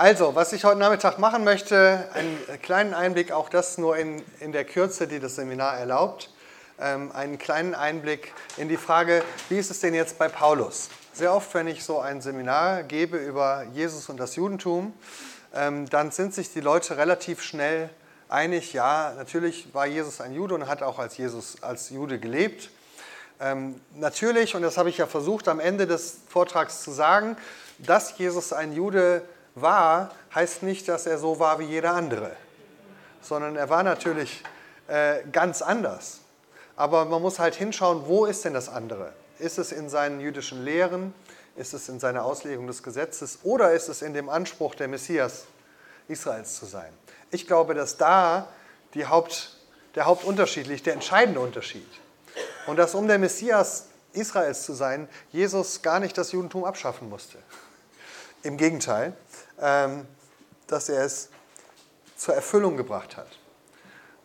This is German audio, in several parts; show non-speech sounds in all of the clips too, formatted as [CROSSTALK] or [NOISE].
Also, was ich heute Nachmittag machen möchte, einen kleinen Einblick, auch das nur in, in der Kürze, die das Seminar erlaubt, ähm, einen kleinen Einblick in die Frage, wie ist es denn jetzt bei Paulus? Sehr oft, wenn ich so ein Seminar gebe über Jesus und das Judentum, ähm, dann sind sich die Leute relativ schnell einig, ja, natürlich war Jesus ein Jude und hat auch als Jesus als Jude gelebt. Ähm, natürlich, und das habe ich ja versucht am Ende des Vortrags zu sagen, dass Jesus ein Jude war, heißt nicht, dass er so war wie jeder andere, sondern er war natürlich äh, ganz anders. Aber man muss halt hinschauen, wo ist denn das andere? Ist es in seinen jüdischen Lehren? Ist es in seiner Auslegung des Gesetzes? Oder ist es in dem Anspruch, der Messias Israels zu sein? Ich glaube, dass da Haupt, der Hauptunterschied liegt, der entscheidende Unterschied. Und dass um der Messias Israels zu sein, Jesus gar nicht das Judentum abschaffen musste. Im Gegenteil, dass er es zur Erfüllung gebracht hat.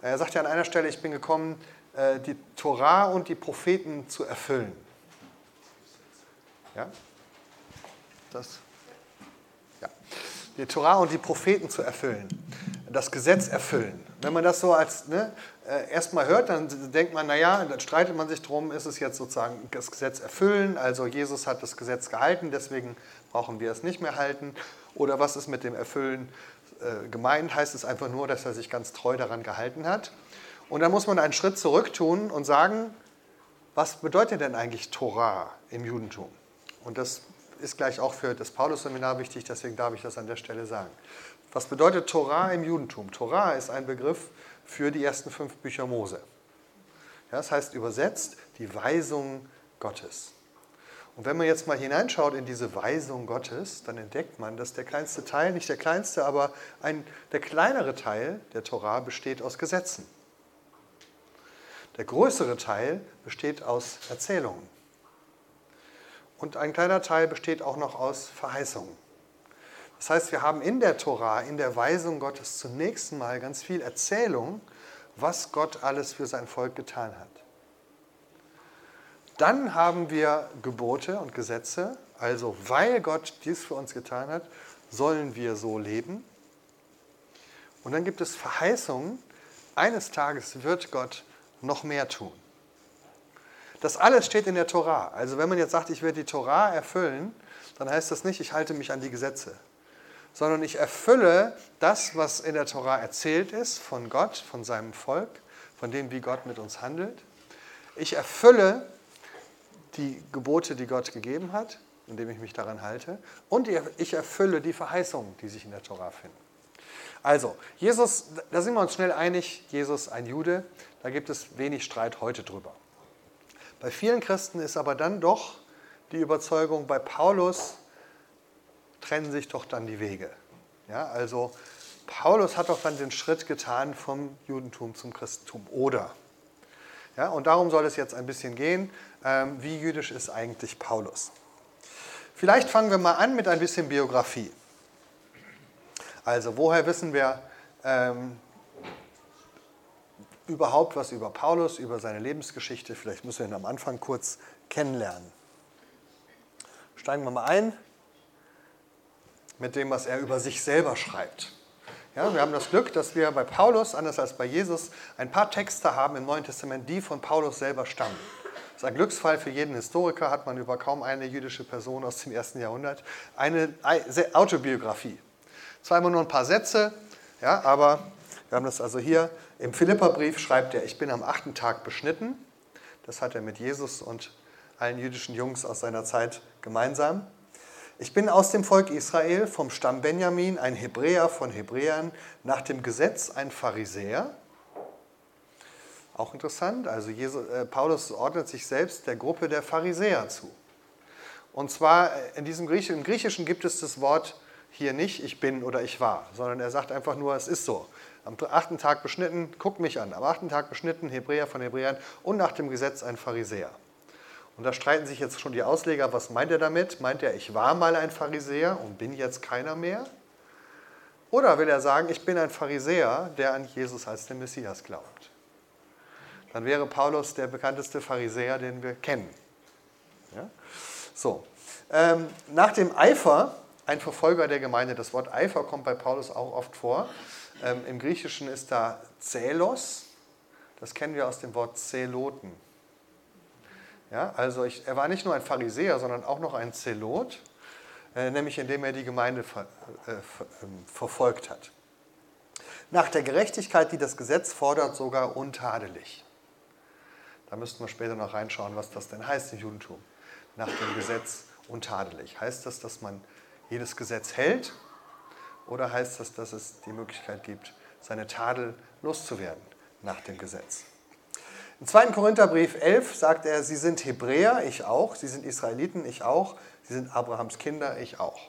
Er sagt ja an einer Stelle, ich bin gekommen, äh, die Torah und die Propheten zu erfüllen. Ja? Das? Die Torah und die Propheten zu erfüllen. Das Gesetz erfüllen. Wenn man das so als ne, äh, erstmal hört, dann denkt man, naja, dann streitet man sich drum, ist es jetzt sozusagen das Gesetz erfüllen, also Jesus hat das Gesetz gehalten, deswegen brauchen wir es nicht mehr halten. Oder was ist mit dem Erfüllen äh, gemeint? Heißt es einfach nur, dass er sich ganz treu daran gehalten hat? Und dann muss man einen Schritt zurück tun und sagen, was bedeutet denn eigentlich Torah im Judentum? Und das ist gleich auch für das Paulus-Seminar wichtig, deswegen darf ich das an der Stelle sagen. Was bedeutet Torah im Judentum? Torah ist ein Begriff für die ersten fünf Bücher Mose. Ja, das heißt übersetzt die Weisung Gottes. Und wenn man jetzt mal hineinschaut in diese Weisung Gottes, dann entdeckt man, dass der kleinste Teil, nicht der kleinste, aber ein, der kleinere Teil der Torah besteht aus Gesetzen. Der größere Teil besteht aus Erzählungen. Und ein kleiner Teil besteht auch noch aus Verheißungen. Das heißt, wir haben in der Torah, in der Weisung Gottes zunächst mal ganz viel Erzählung, was Gott alles für sein Volk getan hat. Dann haben wir Gebote und Gesetze, also weil Gott dies für uns getan hat, sollen wir so leben. Und dann gibt es Verheißungen, eines Tages wird Gott noch mehr tun. Das alles steht in der Torah. Also wenn man jetzt sagt, ich werde die Torah erfüllen, dann heißt das nicht, ich halte mich an die Gesetze, sondern ich erfülle das, was in der Torah erzählt ist von Gott, von seinem Volk, von dem, wie Gott mit uns handelt. Ich erfülle die Gebote, die Gott gegeben hat, indem ich mich daran halte, und ich erfülle die Verheißungen, die sich in der Tora finden. Also, Jesus, da sind wir uns schnell einig, Jesus ein Jude, da gibt es wenig Streit heute drüber. Bei vielen Christen ist aber dann doch die Überzeugung, bei Paulus trennen sich doch dann die Wege. Ja, also Paulus hat doch dann den Schritt getan vom Judentum zum Christentum, oder? Ja, und darum soll es jetzt ein bisschen gehen. Ähm, wie jüdisch ist eigentlich Paulus? Vielleicht fangen wir mal an mit ein bisschen Biografie. Also, woher wissen wir ähm, überhaupt was über Paulus, über seine Lebensgeschichte? Vielleicht müssen wir ihn am Anfang kurz kennenlernen. Steigen wir mal ein mit dem, was er über sich selber schreibt. Ja, wir haben das Glück, dass wir bei Paulus, anders als bei Jesus, ein paar Texte haben im Neuen Testament, die von Paulus selber stammen. Das ist ein Glücksfall für jeden Historiker, hat man über kaum eine jüdische Person aus dem ersten Jahrhundert. Eine Autobiografie. Zweimal nur ein paar Sätze, ja, aber wir haben das also hier. Im Philipperbrief schreibt er, ich bin am achten Tag beschnitten. Das hat er mit Jesus und allen jüdischen Jungs aus seiner Zeit gemeinsam. Ich bin aus dem Volk Israel, vom Stamm Benjamin, ein Hebräer von Hebräern, nach dem Gesetz ein Pharisäer. Auch interessant, also Jesus, äh, Paulus ordnet sich selbst der Gruppe der Pharisäer zu. Und zwar äh, in diesem Griechischen, im Griechischen gibt es das Wort hier nicht, ich bin oder ich war, sondern er sagt einfach nur, es ist so. Am achten Tag beschnitten, guck mich an, am achten Tag beschnitten, Hebräer von Hebräern und nach dem Gesetz ein Pharisäer. Und da streiten sich jetzt schon die Ausleger, was meint er damit? Meint er, ich war mal ein Pharisäer und bin jetzt keiner mehr? Oder will er sagen, ich bin ein Pharisäer, der an Jesus als den Messias glaubt? Dann wäre Paulus der bekannteste Pharisäer, den wir kennen. Ja? So. Ähm, nach dem Eifer ein Verfolger der Gemeinde. Das Wort Eifer kommt bei Paulus auch oft vor. Ähm, Im Griechischen ist da Zelos. Das kennen wir aus dem Wort Zeloten. Ja, also ich, er war nicht nur ein Pharisäer, sondern auch noch ein Zelot, äh, nämlich indem er die Gemeinde ver, äh, ver, äh, verfolgt hat. Nach der Gerechtigkeit, die das Gesetz fordert, sogar untadelig. Da müssten wir später noch reinschauen, was das denn heißt im Judentum. Nach dem Gesetz untadelig. Heißt das, dass man jedes Gesetz hält oder heißt das, dass es die Möglichkeit gibt, seine Tadel loszuwerden nach dem Gesetz? Im 2. Korintherbrief 11 sagt er, sie sind Hebräer, ich auch, sie sind Israeliten, ich auch, sie sind Abrahams Kinder, ich auch.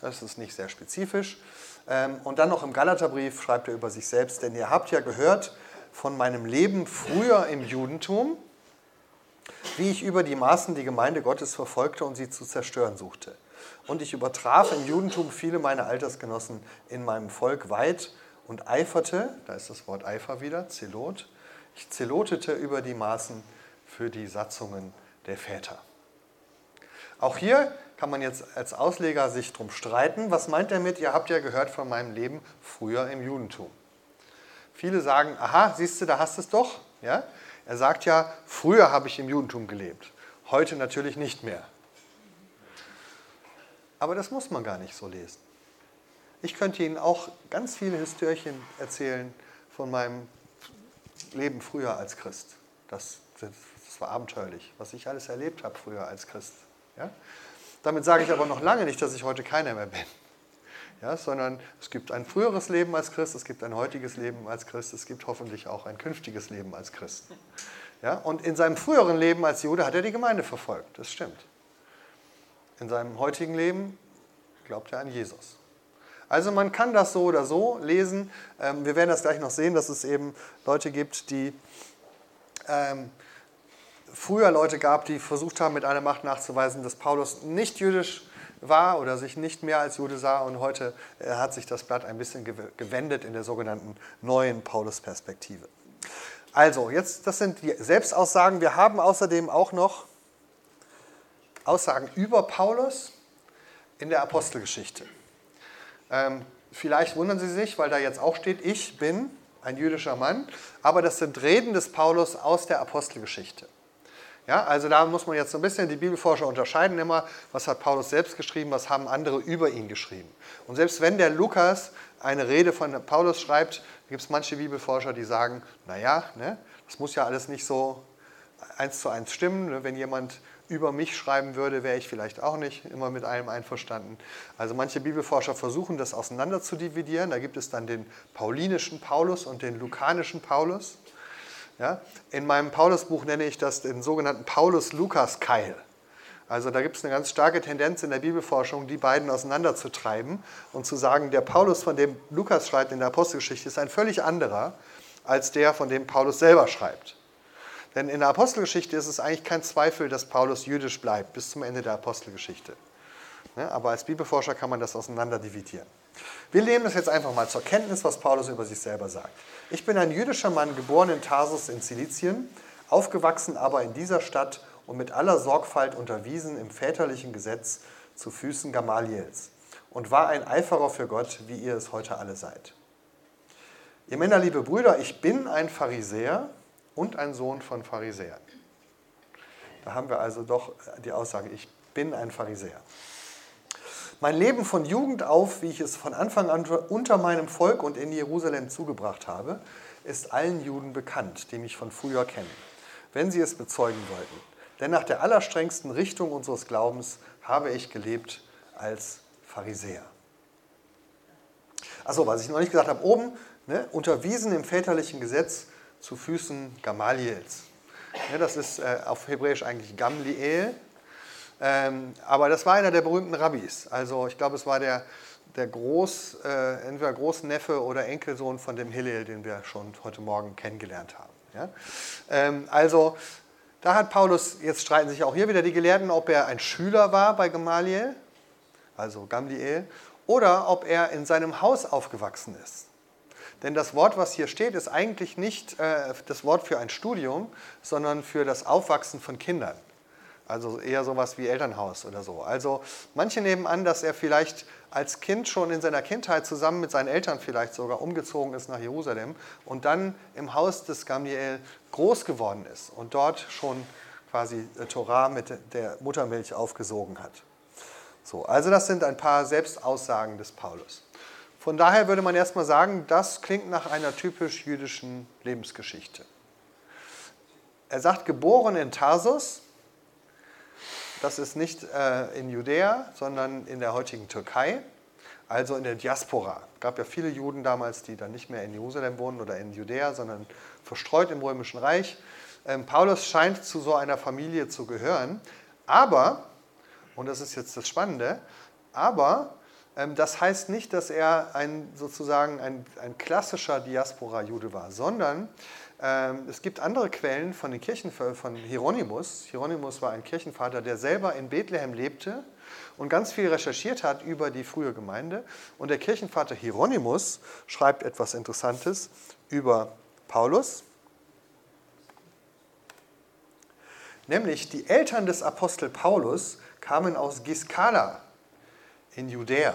Das ist nicht sehr spezifisch. Ähm, und dann noch im Galaterbrief schreibt er über sich selbst, denn ihr habt ja gehört von meinem Leben früher im Judentum, wie ich über die Maßen die Gemeinde Gottes verfolgte und sie zu zerstören suchte. Und ich übertraf im Judentum viele meiner Altersgenossen in meinem Volk weit und eiferte, da ist das Wort Eifer wieder, Zelot, ich zelotete über die Maßen für die Satzungen der Väter. Auch hier kann man jetzt als Ausleger sich drum streiten. Was meint er mit, ihr habt ja gehört von meinem Leben früher im Judentum? Viele sagen, aha, siehst du, da hast du es doch. Ja? Er sagt ja, früher habe ich im Judentum gelebt, heute natürlich nicht mehr. Aber das muss man gar nicht so lesen. Ich könnte Ihnen auch ganz viele Histörchen erzählen von meinem Leben früher als Christ. Das, das war abenteuerlich, was ich alles erlebt habe früher als Christ. Ja? Damit sage ich aber noch lange nicht, dass ich heute keiner mehr bin. Ja, sondern es gibt ein früheres Leben als Christ, es gibt ein heutiges Leben als Christ, es gibt hoffentlich auch ein künftiges Leben als Christ. Ja, und in seinem früheren Leben als Jude hat er die Gemeinde verfolgt, das stimmt. In seinem heutigen Leben glaubt er an Jesus. Also man kann das so oder so lesen. Ähm, wir werden das gleich noch sehen, dass es eben Leute gibt, die ähm, früher Leute gab, die versucht haben, mit einer Macht nachzuweisen, dass Paulus nicht jüdisch war oder sich nicht mehr als Jude sah. Und heute äh, hat sich das Blatt ein bisschen gewendet in der sogenannten neuen Paulus-Perspektive. Also, jetzt, das sind die Selbstaussagen. Wir haben außerdem auch noch Aussagen über Paulus in der Apostelgeschichte. Ähm, vielleicht wundern Sie sich, weil da jetzt auch steht, ich bin ein jüdischer Mann, aber das sind Reden des Paulus aus der Apostelgeschichte. Ja, also da muss man jetzt so ein bisschen die Bibelforscher unterscheiden immer, was hat Paulus selbst geschrieben, was haben andere über ihn geschrieben. Und selbst wenn der Lukas eine Rede von Paulus schreibt, gibt es manche Bibelforscher, die sagen, naja, ne, das muss ja alles nicht so eins zu eins stimmen. Ne? Wenn jemand über mich schreiben würde, wäre ich vielleicht auch nicht immer mit allem einverstanden. Also manche Bibelforscher versuchen das auseinander zu dividieren. Da gibt es dann den paulinischen Paulus und den lukanischen Paulus. Ja? In meinem Paulusbuch nenne ich das den sogenannten Paulus-Lukas-Keil. Also da gibt es eine ganz starke Tendenz in der Bibelforschung, die beiden auseinanderzutreiben und zu sagen, der Paulus, von dem Lukas schreibt in der Apostelgeschichte, ist ein völlig anderer als der, von dem Paulus selber schreibt. Denn in der Apostelgeschichte ist es eigentlich kein Zweifel, dass Paulus jüdisch bleibt bis zum Ende der Apostelgeschichte. Ne, aber als Bibelforscher kann man das auseinander dividieren. Wir nehmen das jetzt einfach mal zur Kenntnis, was Paulus über sich selber sagt. Ich bin ein jüdischer Mann, geboren in Tarsus in Silizien, aufgewachsen aber in dieser Stadt und mit aller Sorgfalt unterwiesen im väterlichen Gesetz zu Füßen Gamaliels und war ein Eiferer für Gott, wie ihr es heute alle seid. Ihr Männer, liebe Brüder, ich bin ein Pharisäer und ein Sohn von Pharisäern. Da haben wir also doch die Aussage, ich bin ein Pharisäer. Mein Leben von Jugend auf, wie ich es von Anfang an unter meinem Volk und in Jerusalem zugebracht habe, ist allen Juden bekannt, die mich von früher kennen, wenn sie es bezeugen wollten. Denn nach der allerstrengsten Richtung unseres Glaubens habe ich gelebt als Pharisäer. Achso, was ich noch nicht gesagt habe, oben, ne, unterwiesen im väterlichen Gesetz zu Füßen Gamaliels. Ja, das ist äh, auf Hebräisch eigentlich Gamliel, ähm, aber das war einer der berühmten Rabbis. Also ich glaube, es war der, der Groß, äh, entweder Großneffe oder Enkelsohn von dem Hillel, den wir schon heute Morgen kennengelernt haben. Ja? Ähm, also da hat Paulus, jetzt streiten sich auch hier wieder die Gelehrten, ob er ein Schüler war bei Gamaliel, also Gamliel, oder ob er in seinem Haus aufgewachsen ist. Denn das Wort, was hier steht, ist eigentlich nicht äh, das Wort für ein Studium, sondern für das Aufwachsen von Kindern. Also eher sowas wie Elternhaus oder so. Also manche nehmen an, dass er vielleicht als Kind schon in seiner Kindheit zusammen mit seinen Eltern vielleicht sogar umgezogen ist nach Jerusalem und dann im Haus des Gamliel groß geworden ist und dort schon quasi äh, Torah mit der Muttermilch aufgesogen hat. So, also das sind ein paar Selbstaussagen des Paulus. Von daher würde man erstmal sagen, das klingt nach einer typisch jüdischen Lebensgeschichte. Er sagt, geboren in Tarsus, das ist nicht äh, in Judäa, sondern in der heutigen Türkei, also in der Diaspora. Es gab ja viele Juden damals, die dann nicht mehr in Jerusalem wohnen oder in Judäa, sondern verstreut im Römischen Reich. Ähm, Paulus scheint zu so einer Familie zu gehören, aber, und das ist jetzt das Spannende, aber das heißt nicht, dass er ein, sozusagen ein, ein klassischer Diaspora-Jude war, sondern ähm, es gibt andere Quellen von den Kirchen von Hieronymus. Hieronymus war ein Kirchenvater, der selber in Bethlehem lebte und ganz viel recherchiert hat über die frühe Gemeinde. Und der Kirchenvater Hieronymus schreibt etwas Interessantes über Paulus. Nämlich die Eltern des Apostel Paulus kamen aus Giscala in Judäa.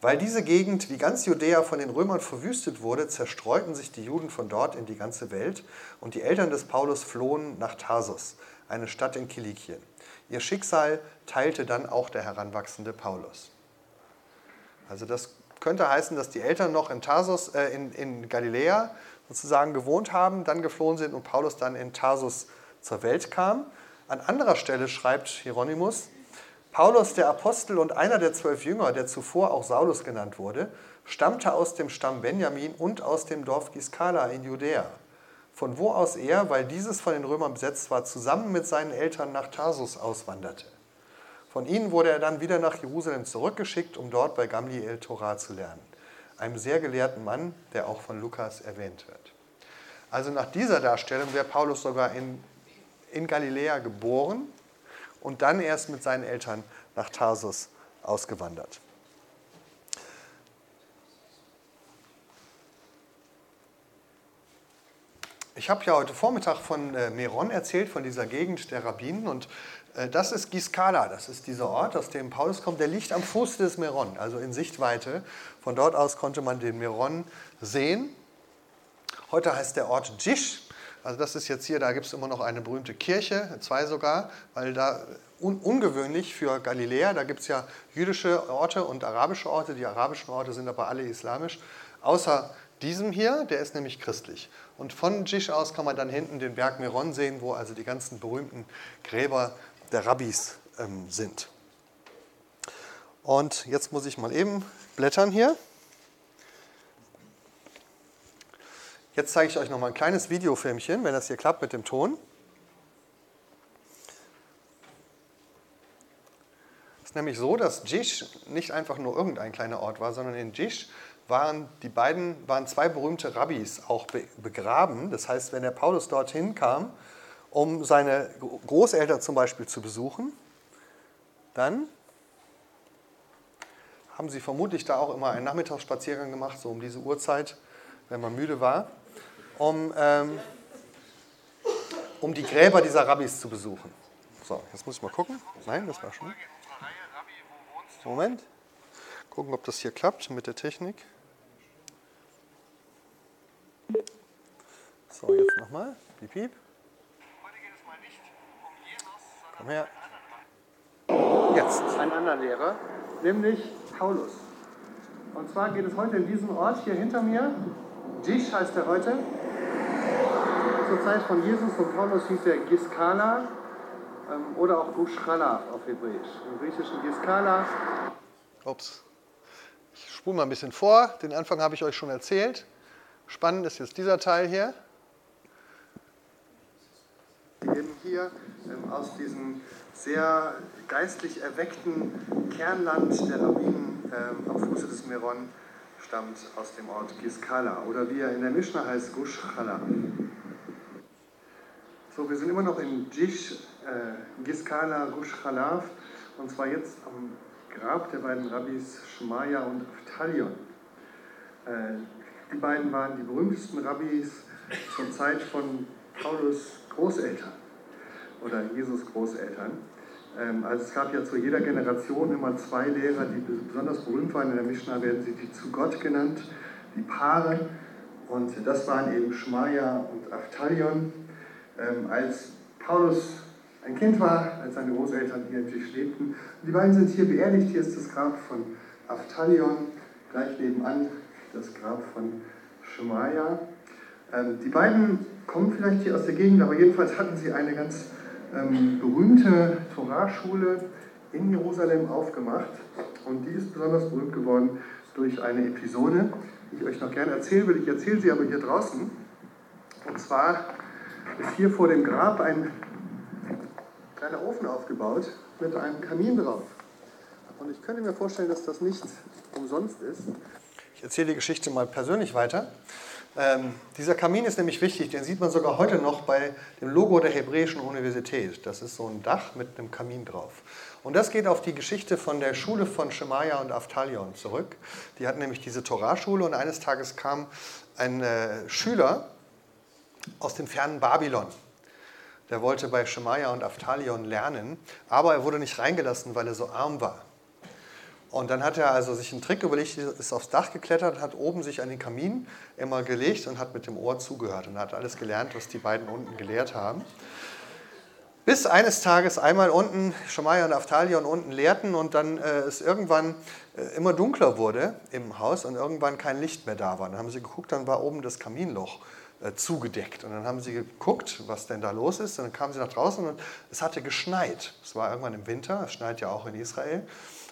Weil diese Gegend wie ganz Judäa von den Römern verwüstet wurde, zerstreuten sich die Juden von dort in die ganze Welt und die Eltern des Paulus flohen nach Tarsus, eine Stadt in Kilikien. Ihr Schicksal teilte dann auch der heranwachsende Paulus. Also das könnte heißen, dass die Eltern noch in Tarsus, äh, in, in Galiläa sozusagen gewohnt haben, dann geflohen sind und Paulus dann in Tarsus zur Welt kam. An anderer Stelle schreibt Hieronymus, Paulus, der Apostel und einer der zwölf Jünger, der zuvor auch Saulus genannt wurde, stammte aus dem Stamm Benjamin und aus dem Dorf Giscala in Judäa, von wo aus er, weil dieses von den Römern besetzt war, zusammen mit seinen Eltern nach Tarsus auswanderte. Von ihnen wurde er dann wieder nach Jerusalem zurückgeschickt, um dort bei Gamliel Torah zu lernen, einem sehr gelehrten Mann, der auch von Lukas erwähnt wird. Also nach dieser Darstellung wäre Paulus sogar in, in Galiläa geboren und dann erst mit seinen Eltern nach Tarsus ausgewandert. Ich habe ja heute Vormittag von äh, Meron erzählt, von dieser Gegend der Rabbinen. Und äh, das ist Giscala, das ist dieser Ort, aus dem Paulus kommt. Der liegt am Fuß des Meron, also in Sichtweite. Von dort aus konnte man den Meron sehen. Heute heißt der Ort Jish. Also das ist jetzt hier, da gibt es immer noch eine berühmte Kirche, zwei sogar, weil da un ungewöhnlich für Galiläa, da gibt es ja jüdische Orte und arabische Orte, die arabischen Orte sind aber alle islamisch, außer diesem hier, der ist nämlich christlich. Und von Jish aus kann man dann hinten den Berg Meron sehen, wo also die ganzen berühmten Gräber der Rabbis ähm, sind. Und jetzt muss ich mal eben blättern hier. Jetzt zeige ich euch noch mal ein kleines Videofilmchen, wenn das hier klappt mit dem Ton. Es ist nämlich so, dass Jish nicht einfach nur irgendein kleiner Ort war, sondern in Jish waren die beiden, waren zwei berühmte Rabbis auch begraben. Das heißt, wenn der Paulus dorthin kam, um seine Großeltern zum Beispiel zu besuchen, dann haben sie vermutlich da auch immer einen Nachmittagsspaziergang gemacht, so um diese Uhrzeit, wenn man müde war um, ähm, um die Gräber dieser Rabbis zu besuchen. So, jetzt muss ich mal gucken. Nein, das war schon. Moment. Gucken, ob das hier klappt mit der Technik. So, jetzt nochmal. Piep, piep. Komm her. Jetzt. Ein anderer Lehrer, nämlich Paulus. Und zwar geht es heute in diesem Ort hier hinter mir. Jish heißt er heute zur Zeit von Jesus und Paulus hieß er Giskala ähm, oder auch Gushchala auf Hebräisch. Im griechischen Giskala. Ups. Ich spule mal ein bisschen vor. Den Anfang habe ich euch schon erzählt. Spannend ist jetzt dieser Teil hier. Eben hier ähm, aus diesem sehr geistlich erweckten Kernland der Rabbinen ähm, am Fuße des Meron stammt aus dem Ort Giskala oder wie er in der Mishnah heißt, Gushchala. So, wir sind immer noch in Jish, äh, Giskala, Gush Khalaf, und zwar jetzt am Grab der beiden Rabbis Shmaya und Aftalion. Äh, die beiden waren die berühmtesten Rabbis zur Zeit von Paulus Großeltern oder Jesus Großeltern. Ähm, also es gab ja zu jeder Generation immer zwei Lehrer, die besonders berühmt waren. In der Mishnah werden sie die zu Gott genannt, die Paare. Und das waren eben Schmaja und Aftalion. Ähm, als Paulus ein Kind war, als seine Großeltern hier in Tisch lebten. Und die beiden sind hier beerdigt. Hier ist das Grab von Aftalion, gleich nebenan das Grab von Schemaja. Ähm, die beiden kommen vielleicht hier aus der Gegend, aber jedenfalls hatten sie eine ganz ähm, berühmte Torahschule in Jerusalem aufgemacht. Und die ist besonders berühmt geworden durch eine Episode, die ich euch noch gerne erzählen will. Ich erzähle sie aber hier draußen. Und zwar ist hier vor dem Grab ein kleiner Ofen aufgebaut mit einem Kamin drauf. Und ich könnte mir vorstellen, dass das nicht umsonst ist. Ich erzähle die Geschichte mal persönlich weiter. Ähm, dieser Kamin ist nämlich wichtig, den sieht man sogar heute noch bei dem Logo der Hebräischen Universität. Das ist so ein Dach mit einem Kamin drauf. Und das geht auf die Geschichte von der Schule von Shemaya und Aftalion zurück. Die hatten nämlich diese Torahschule und eines Tages kam ein äh, Schüler aus dem fernen Babylon. Der wollte bei Shemaya und Aftalion lernen, aber er wurde nicht reingelassen, weil er so arm war. Und dann hat er also sich einen Trick überlegt, ist aufs Dach geklettert, hat oben sich an den Kamin immer gelegt und hat mit dem Ohr zugehört und hat alles gelernt, was die beiden unten gelehrt haben. Bis eines Tages einmal unten, Schamaya und Aftalion unten lehrten und dann äh, es irgendwann äh, immer dunkler wurde im Haus und irgendwann kein Licht mehr da war. Dann haben sie geguckt, dann war oben das Kaminloch äh, zugedeckt. Und dann haben sie geguckt, was denn da los ist. Und dann kamen sie nach draußen und es hatte geschneit. Es war irgendwann im Winter, es schneit ja auch in Israel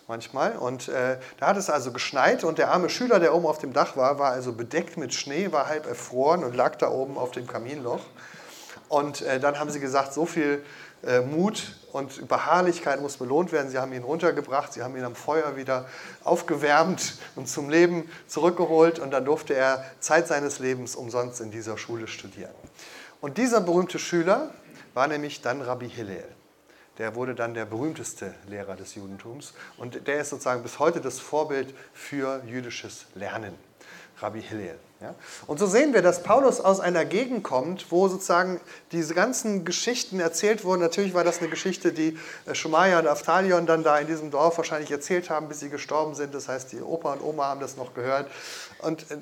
manchmal. Und äh, da hat es also geschneit und der arme Schüler, der oben auf dem Dach war, war also bedeckt mit Schnee, war halb erfroren und lag da oben auf dem Kaminloch. Und äh, dann haben sie gesagt, so viel äh, Mut und Beharrlichkeit muss belohnt werden. Sie haben ihn runtergebracht, sie haben ihn am Feuer wieder aufgewärmt und zum Leben zurückgeholt und dann durfte er Zeit seines Lebens umsonst in dieser Schule studieren. Und dieser berühmte Schüler war nämlich dann Rabbi Hillel der wurde dann der berühmteste Lehrer des Judentums und der ist sozusagen bis heute das Vorbild für jüdisches Lernen, Rabbi Hillel. Ja? Und so sehen wir, dass Paulus aus einer Gegend kommt, wo sozusagen diese ganzen Geschichten erzählt wurden. Natürlich war das eine Geschichte, die äh, Schumaya und Aftalion dann da in diesem Dorf wahrscheinlich erzählt haben, bis sie gestorben sind. Das heißt, die Opa und Oma haben das noch gehört. Und äh,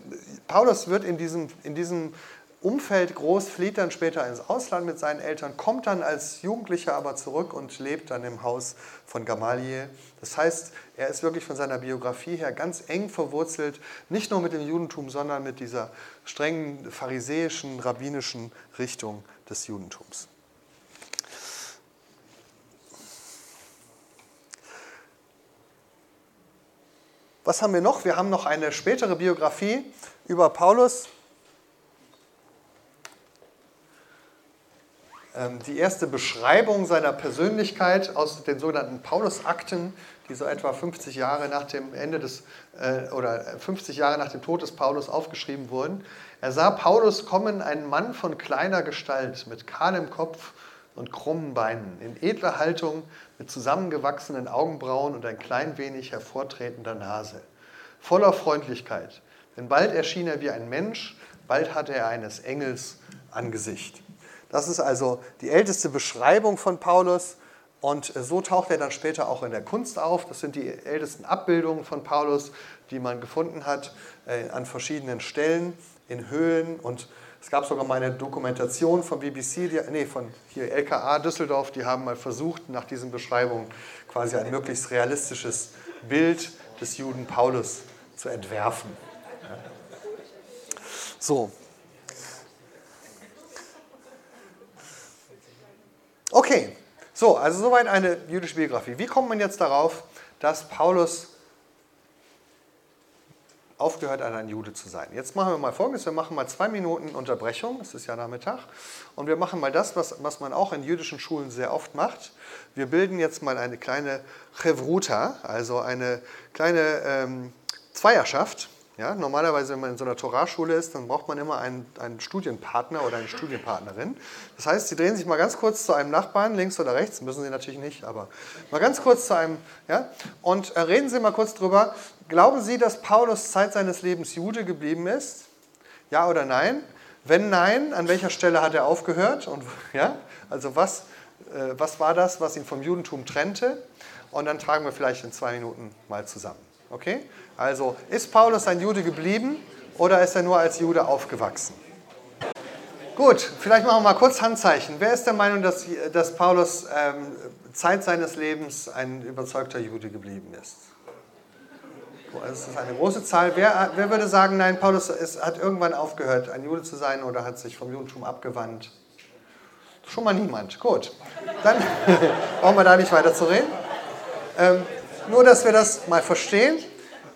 Paulus wird in diesem, in diesem Umfeld groß, flieht dann später ins Ausland mit seinen Eltern, kommt dann als Jugendlicher aber zurück und lebt dann im Haus von Gamaliel. Das heißt, er ist wirklich von seiner Biografie her ganz eng verwurzelt, nicht nur mit dem Judentum, sondern mit dieser strengen pharisäischen, rabbinischen Richtung des Judentums. Was haben wir noch? Wir haben noch eine spätere Biografie über Paulus, die erste Beschreibung seiner Persönlichkeit aus den sogenannten Paulusakten, die so etwa 50 Jahre nach dem Ende des äh, oder 50 Jahre nach dem Tod des Paulus aufgeschrieben wurden. Er sah Paulus kommen, ein Mann von kleiner Gestalt, mit kahlem Kopf und krummen Beinen, in edler Haltung, mit zusammengewachsenen Augenbrauen und ein klein wenig hervortretender Nase, voller Freundlichkeit. Denn bald erschien er wie ein Mensch, bald hatte er eines Engels Angesicht. Das ist also die älteste Beschreibung von Paulus. Und so taucht er dann später auch in der Kunst auf. Das sind die ältesten Abbildungen von Paulus, die man gefunden hat äh, an verschiedenen Stellen, in Höhlen. Und es gab sogar mal eine Dokumentation von BBC, die, nee, von hier LKA Düsseldorf, die haben mal versucht, nach diesen Beschreibungen quasi ein möglichst realistisches Bild des Juden Paulus zu entwerfen. So, Okay, so, also soweit eine jüdische Biografie. Wie kommt man jetzt darauf, dass Paulus aufgehört hat, ein Jude zu sein? Jetzt machen wir mal Folgendes, wir machen mal zwei Minuten Unterbrechung, es ist ja Nachmittag, und wir machen mal das, was, was man auch in jüdischen Schulen sehr oft macht. Wir bilden jetzt mal eine kleine Chevruta, also eine kleine ähm, Zweierschaft. Ja, normalerweise, wenn man in so einer Torahschule ist, dann braucht man immer einen, einen Studienpartner oder eine Studienpartnerin. Das heißt, Sie drehen sich mal ganz kurz zu einem Nachbarn, links oder rechts, müssen Sie natürlich nicht, aber mal ganz kurz zu einem, ja, und äh, reden Sie mal kurz drüber. Glauben Sie, dass Paulus Zeit seines Lebens Jude geblieben ist? Ja oder nein? Wenn nein, an welcher Stelle hat er aufgehört? Und, ja, also was, äh, was war das, was ihn vom Judentum trennte? Und dann tragen wir vielleicht in zwei Minuten mal zusammen. Okay? Also, ist Paulus ein Jude geblieben oder ist er nur als Jude aufgewachsen? Gut, vielleicht machen wir mal kurz Handzeichen. Wer ist der Meinung, dass, dass Paulus ähm, Zeit seines Lebens ein überzeugter Jude geblieben ist? Das ist eine große Zahl. Wer, wer würde sagen, nein, Paulus ist, hat irgendwann aufgehört, ein Jude zu sein oder hat sich vom Judentum abgewandt? Schon mal niemand. Gut. Dann [LAUGHS] brauchen wir da nicht weiter zu reden. Ähm, nur, dass wir das mal verstehen,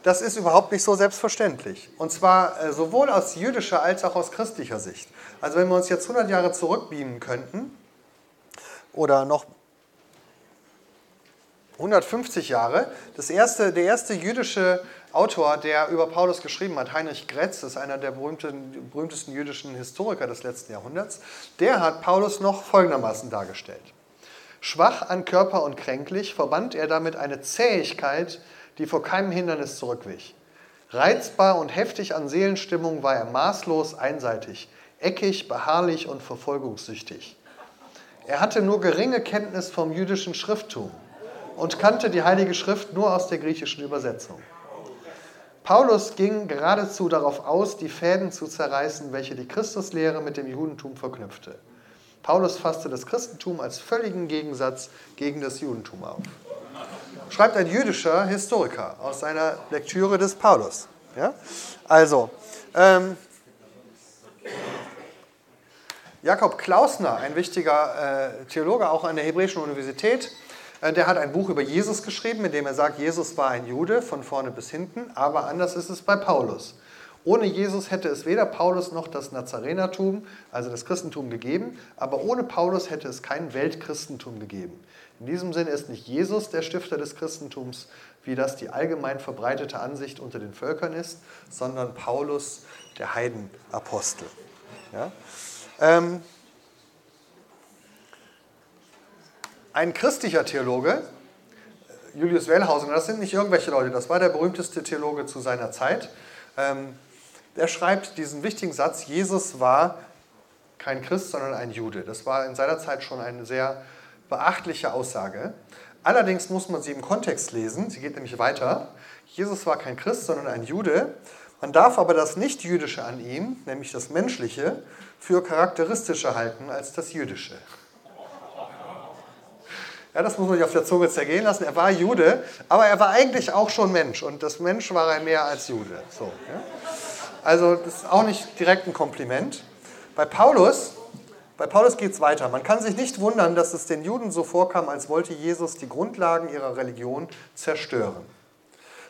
das ist überhaupt nicht so selbstverständlich. Und zwar äh, sowohl aus jüdischer als auch aus christlicher Sicht. Also wenn wir uns jetzt 100 Jahre zurückbeamen könnten, oder noch 150 Jahre, das erste, der erste jüdische Autor, der über Paulus geschrieben hat, Heinrich Gretz, ist einer der berühmtesten jüdischen Historiker des letzten Jahrhunderts, der hat Paulus noch folgendermaßen dargestellt. Schwach an Körper und kränklich verband er damit eine Zähigkeit, die vor keinem Hindernis zurückwich. Reizbar und heftig an Seelenstimmung war er maßlos einseitig, eckig, beharrlich und verfolgungssüchtig. Er hatte nur geringe Kenntnis vom jüdischen Schrifttum und kannte die Heilige Schrift nur aus der griechischen Übersetzung. Paulus ging geradezu darauf aus, die Fäden zu zerreißen, welche die Christuslehre mit dem Judentum verknüpfte. Paulus fasste das Christentum als völligen Gegensatz gegen das Judentum auf. Schreibt ein jüdischer Historiker aus seiner Lektüre des Paulus. Ja? Also, ähm, Jakob Klausner, ein wichtiger äh, Theologe auch an der Hebräischen Universität, äh, der hat ein Buch über Jesus geschrieben, in dem er sagt, Jesus war ein Jude von vorne bis hinten, aber anders ist es bei Paulus. Ohne Jesus hätte es weder Paulus noch das Nazarenertum, also das Christentum, gegeben, aber ohne Paulus hätte es kein Weltchristentum gegeben. In diesem Sinne ist nicht Jesus der Stifter des Christentums, wie das die allgemein verbreitete Ansicht unter den Völkern ist, sondern Paulus, der Heidenapostel. Ja? Ähm, ein christlicher Theologe, Julius Wellhausen, das sind nicht irgendwelche Leute, das war der berühmteste Theologe zu seiner Zeit, ähm, der schreibt diesen wichtigen Satz, Jesus war kein Christ, sondern ein Jude. Das war in seiner Zeit schon eine sehr beachtliche Aussage. Allerdings muss man sie im Kontext lesen, sie geht nämlich weiter. Jesus war kein Christ, sondern ein Jude. Man darf aber das Nicht-Jüdische an ihm, nämlich das Menschliche, für charakteristischer halten als das Jüdische. Ja, das muss man sich auf der Zunge zergehen lassen. Er war Jude, aber er war eigentlich auch schon Mensch. Und das Mensch war er mehr als Jude. So, ja? Also das ist auch nicht direkt ein Kompliment. Bei Paulus, bei Paulus geht es weiter. Man kann sich nicht wundern, dass es den Juden so vorkam, als wollte Jesus die Grundlagen ihrer Religion zerstören.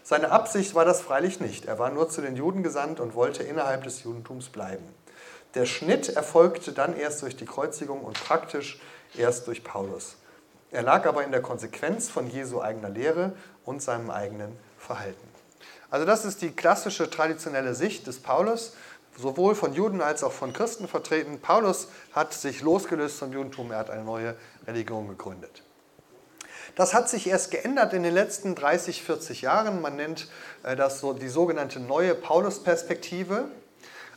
Seine Absicht war das freilich nicht. Er war nur zu den Juden gesandt und wollte innerhalb des Judentums bleiben. Der Schnitt erfolgte dann erst durch die Kreuzigung und praktisch erst durch Paulus. Er lag aber in der Konsequenz von Jesu eigener Lehre und seinem eigenen Verhalten. Also das ist die klassische traditionelle Sicht des Paulus, sowohl von Juden als auch von Christen vertreten. Paulus hat sich losgelöst vom Judentum, er hat eine neue Religion gegründet. Das hat sich erst geändert in den letzten 30, 40 Jahren. Man nennt äh, das so die sogenannte neue Paulus-Perspektive.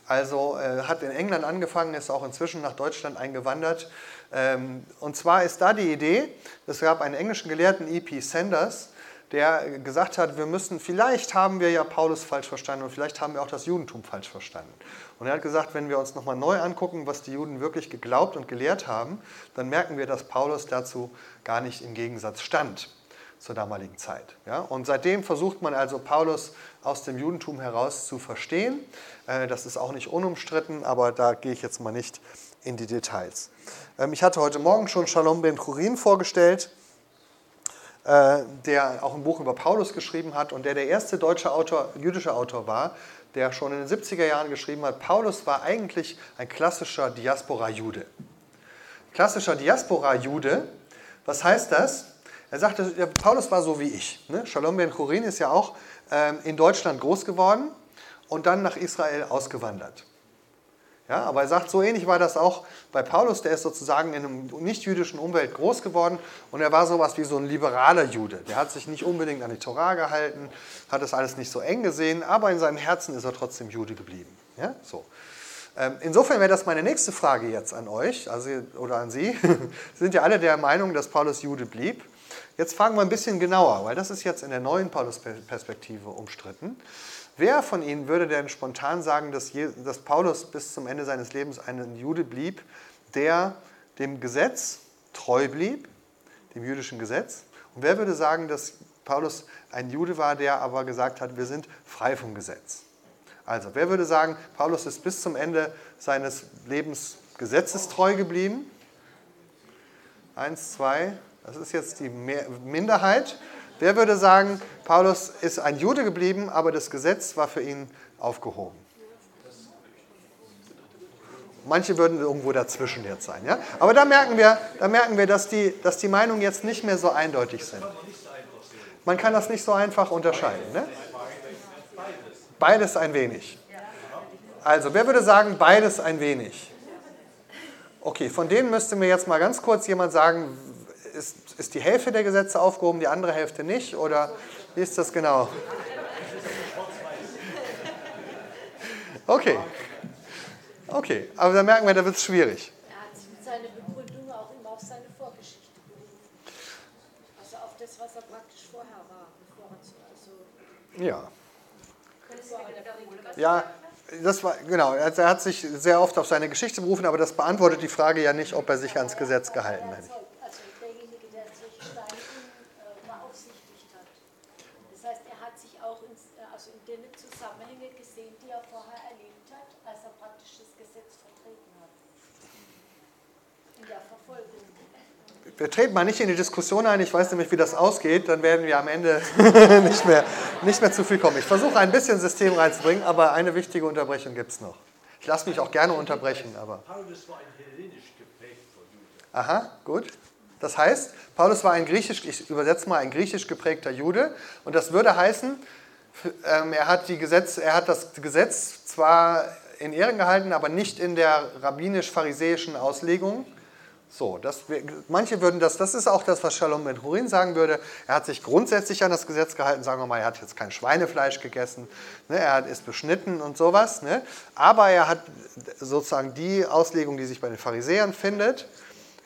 Also äh, hat in England angefangen, ist auch inzwischen nach Deutschland eingewandert. Ähm, und zwar ist da die Idee, es gab einen englischen Gelehrten, E.P. Sanders, der gesagt hat, wir müssen, vielleicht haben wir ja Paulus falsch verstanden und vielleicht haben wir auch das Judentum falsch verstanden. Und er hat gesagt, wenn wir uns nochmal neu angucken, was die Juden wirklich geglaubt und gelehrt haben, dann merken wir, dass Paulus dazu gar nicht im Gegensatz stand zur damaligen Zeit. Ja? Und seitdem versucht man also Paulus aus dem Judentum heraus zu verstehen. Äh, das ist auch nicht unumstritten, aber da gehe ich jetzt mal nicht in die Details. Ähm, ich hatte heute Morgen schon Shalom ben Churin vorgestellt, der auch ein Buch über Paulus geschrieben hat und der der erste deutsche Autor, jüdische Autor war, der schon in den 70er Jahren geschrieben hat, Paulus war eigentlich ein klassischer Diaspora-Jude. Klassischer Diaspora-Jude, was heißt das? Er sagte, Paulus war so wie ich. Ne? Shalom ben Churin ist ja auch ähm, in Deutschland groß geworden und dann nach Israel ausgewandert. Ja, aber er sagt, so ähnlich war das auch bei Paulus, der ist sozusagen in einem nicht-jüdischen Umwelt groß geworden und er war sowas wie so ein liberaler Jude. Der hat sich nicht unbedingt an die Torah gehalten, hat das alles nicht so eng gesehen, aber in seinem Herzen ist er trotzdem Jude geblieben. Ja, so. Ähm, insofern wäre das meine nächste Frage jetzt an euch also, oder an Sie. Sie [LAUGHS] sind ja alle der Meinung, dass Paulus Jude blieb. Jetzt fragen wir ein bisschen genauer, weil das ist jetzt in der neuen Paulus-Perspektive umstritten. Wer von Ihnen würde denn spontan sagen, dass, dass Paulus bis zum Ende seines Lebens ein Jude blieb, der dem Gesetz treu blieb, dem jüdischen Gesetz? Und wer würde sagen, dass Paulus ein Jude war, der aber gesagt hat, wir sind frei vom Gesetz? Also, wer würde sagen, Paulus ist bis zum Ende seines Lebens gesetzestreu geblieben? Eins, zwei, das ist jetzt die Minderheit. Wer würde sagen, Paulus ist ein Jude geblieben, aber das Gesetz war für ihn aufgehoben? Manche würden irgendwo dazwischen jetzt sein. Ja? Aber da merken wir, da merken wir dass, die, dass die Meinungen jetzt nicht mehr so eindeutig sind. Man kann das nicht so einfach unterscheiden. Ne? Beides ein wenig. Also, wer würde sagen, beides ein wenig? Okay, von denen müsste mir jetzt mal ganz kurz jemand sagen, ist, ist die Hälfte der Gesetze aufgehoben, die andere Hälfte nicht? Oder wie ist das genau? Okay. Okay, aber da merken wir, da wird es schwierig. Er hat sich mit seiner Begründung auch immer auf seine Vorgeschichte berufen. Also auf das, was er praktisch vorher war. Also ja. Ja, das war, genau, er hat sich sehr oft auf seine Geschichte berufen, aber das beantwortet die Frage ja nicht, ob er sich ans Gesetz gehalten hat. Also derjenige, der solche Steine äh, beaufsichtigt hat. Das heißt, er hat sich auch in, also in den Zusammenhänge gesehen, die er vorher erlebt hat, als er praktisch das Gesetz vertreten hat. In der Verfolgung. Wir treten mal nicht in die Diskussion ein, ich weiß nämlich, wie das ausgeht, dann werden wir am Ende [LAUGHS] nicht mehr nicht mehr zu viel kommen. Ich versuche ein bisschen System reinzubringen, aber eine wichtige Unterbrechung gibt es noch. Ich lasse mich auch gerne unterbrechen, aber. Paulus war ein hellenisch geprägter Jude. Aha, gut. Das heißt, Paulus war ein griechisch, ich übersetze mal, ein griechisch geprägter Jude. Und das würde heißen, ähm, er, hat die Gesetz, er hat das Gesetz zwar in Ehren gehalten, aber nicht in der rabbinisch-pharisäischen Auslegung, so, das, manche würden das, das ist auch das, was Shalom Ben Hurin sagen würde. Er hat sich grundsätzlich an das Gesetz gehalten, sagen wir mal, er hat jetzt kein Schweinefleisch gegessen, ne, er ist beschnitten und sowas. Ne, aber er hat sozusagen die Auslegung, die sich bei den Pharisäern findet,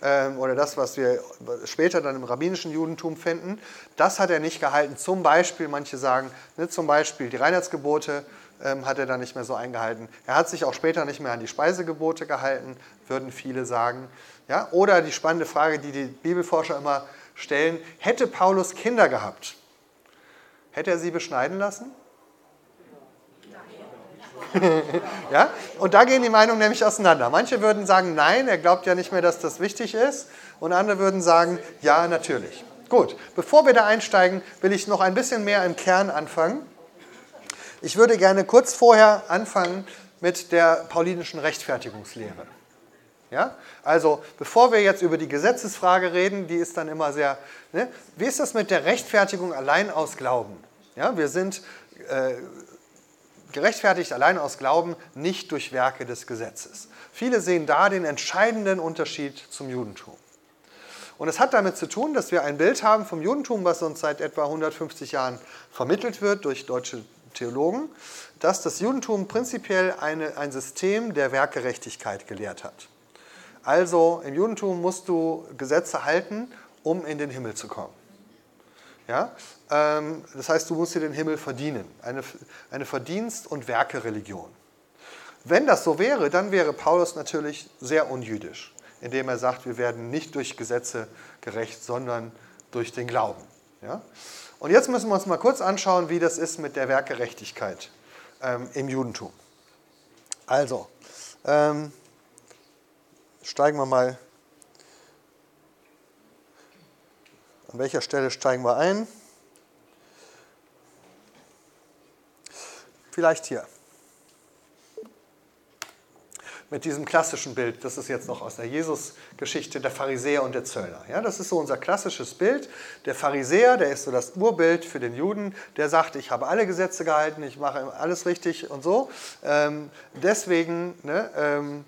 ähm, oder das, was wir später dann im rabbinischen Judentum finden, das hat er nicht gehalten. Zum Beispiel, manche sagen, ne, zum Beispiel die Reinheitsgebote ähm, hat er dann nicht mehr so eingehalten. Er hat sich auch später nicht mehr an die Speisegebote gehalten, würden viele sagen. Ja? Oder die spannende Frage, die die Bibelforscher immer stellen, hätte Paulus Kinder gehabt? Hätte er sie beschneiden lassen? [LAUGHS] ja? Und da gehen die Meinungen nämlich auseinander. Manche würden sagen, nein, er glaubt ja nicht mehr, dass das wichtig ist. Und andere würden sagen, ja, natürlich. Gut, bevor wir da einsteigen, will ich noch ein bisschen mehr im Kern anfangen. Ich würde gerne kurz vorher anfangen mit der paulinischen Rechtfertigungslehre. Ja? Also bevor wir jetzt über die Gesetzesfrage reden, die ist dann immer sehr, ne? wie ist das mit der Rechtfertigung allein aus Glauben? Ja, wir sind äh, gerechtfertigt allein aus Glauben, nicht durch Werke des Gesetzes. Viele sehen da den entscheidenden Unterschied zum Judentum. Und es hat damit zu tun, dass wir ein Bild haben vom Judentum, was uns seit etwa 150 Jahren vermittelt wird durch deutsche Theologen, dass das Judentum prinzipiell eine, ein System der Werkgerechtigkeit gelehrt hat. Also im Judentum musst du Gesetze halten, um in den Himmel zu kommen. Ja? Ähm, das heißt, du musst dir den Himmel verdienen. Eine, eine Verdienst- und Werkereligion. Wenn das so wäre, dann wäre Paulus natürlich sehr unjüdisch, indem er sagt, wir werden nicht durch Gesetze gerecht, sondern durch den Glauben. Ja? Und jetzt müssen wir uns mal kurz anschauen, wie das ist mit der Werkgerechtigkeit ähm, im Judentum. Also, ähm, steigen wir mal. An welcher Stelle steigen wir ein? Vielleicht hier. Mit diesem klassischen Bild, das ist jetzt noch aus der Jesus-Geschichte, der Pharisäer und der Zöllner. Ja, das ist so unser klassisches Bild. Der Pharisäer, der ist so das Urbild für den Juden, der sagt, ich habe alle Gesetze gehalten, ich mache alles richtig und so. Ähm, deswegen ne, ähm,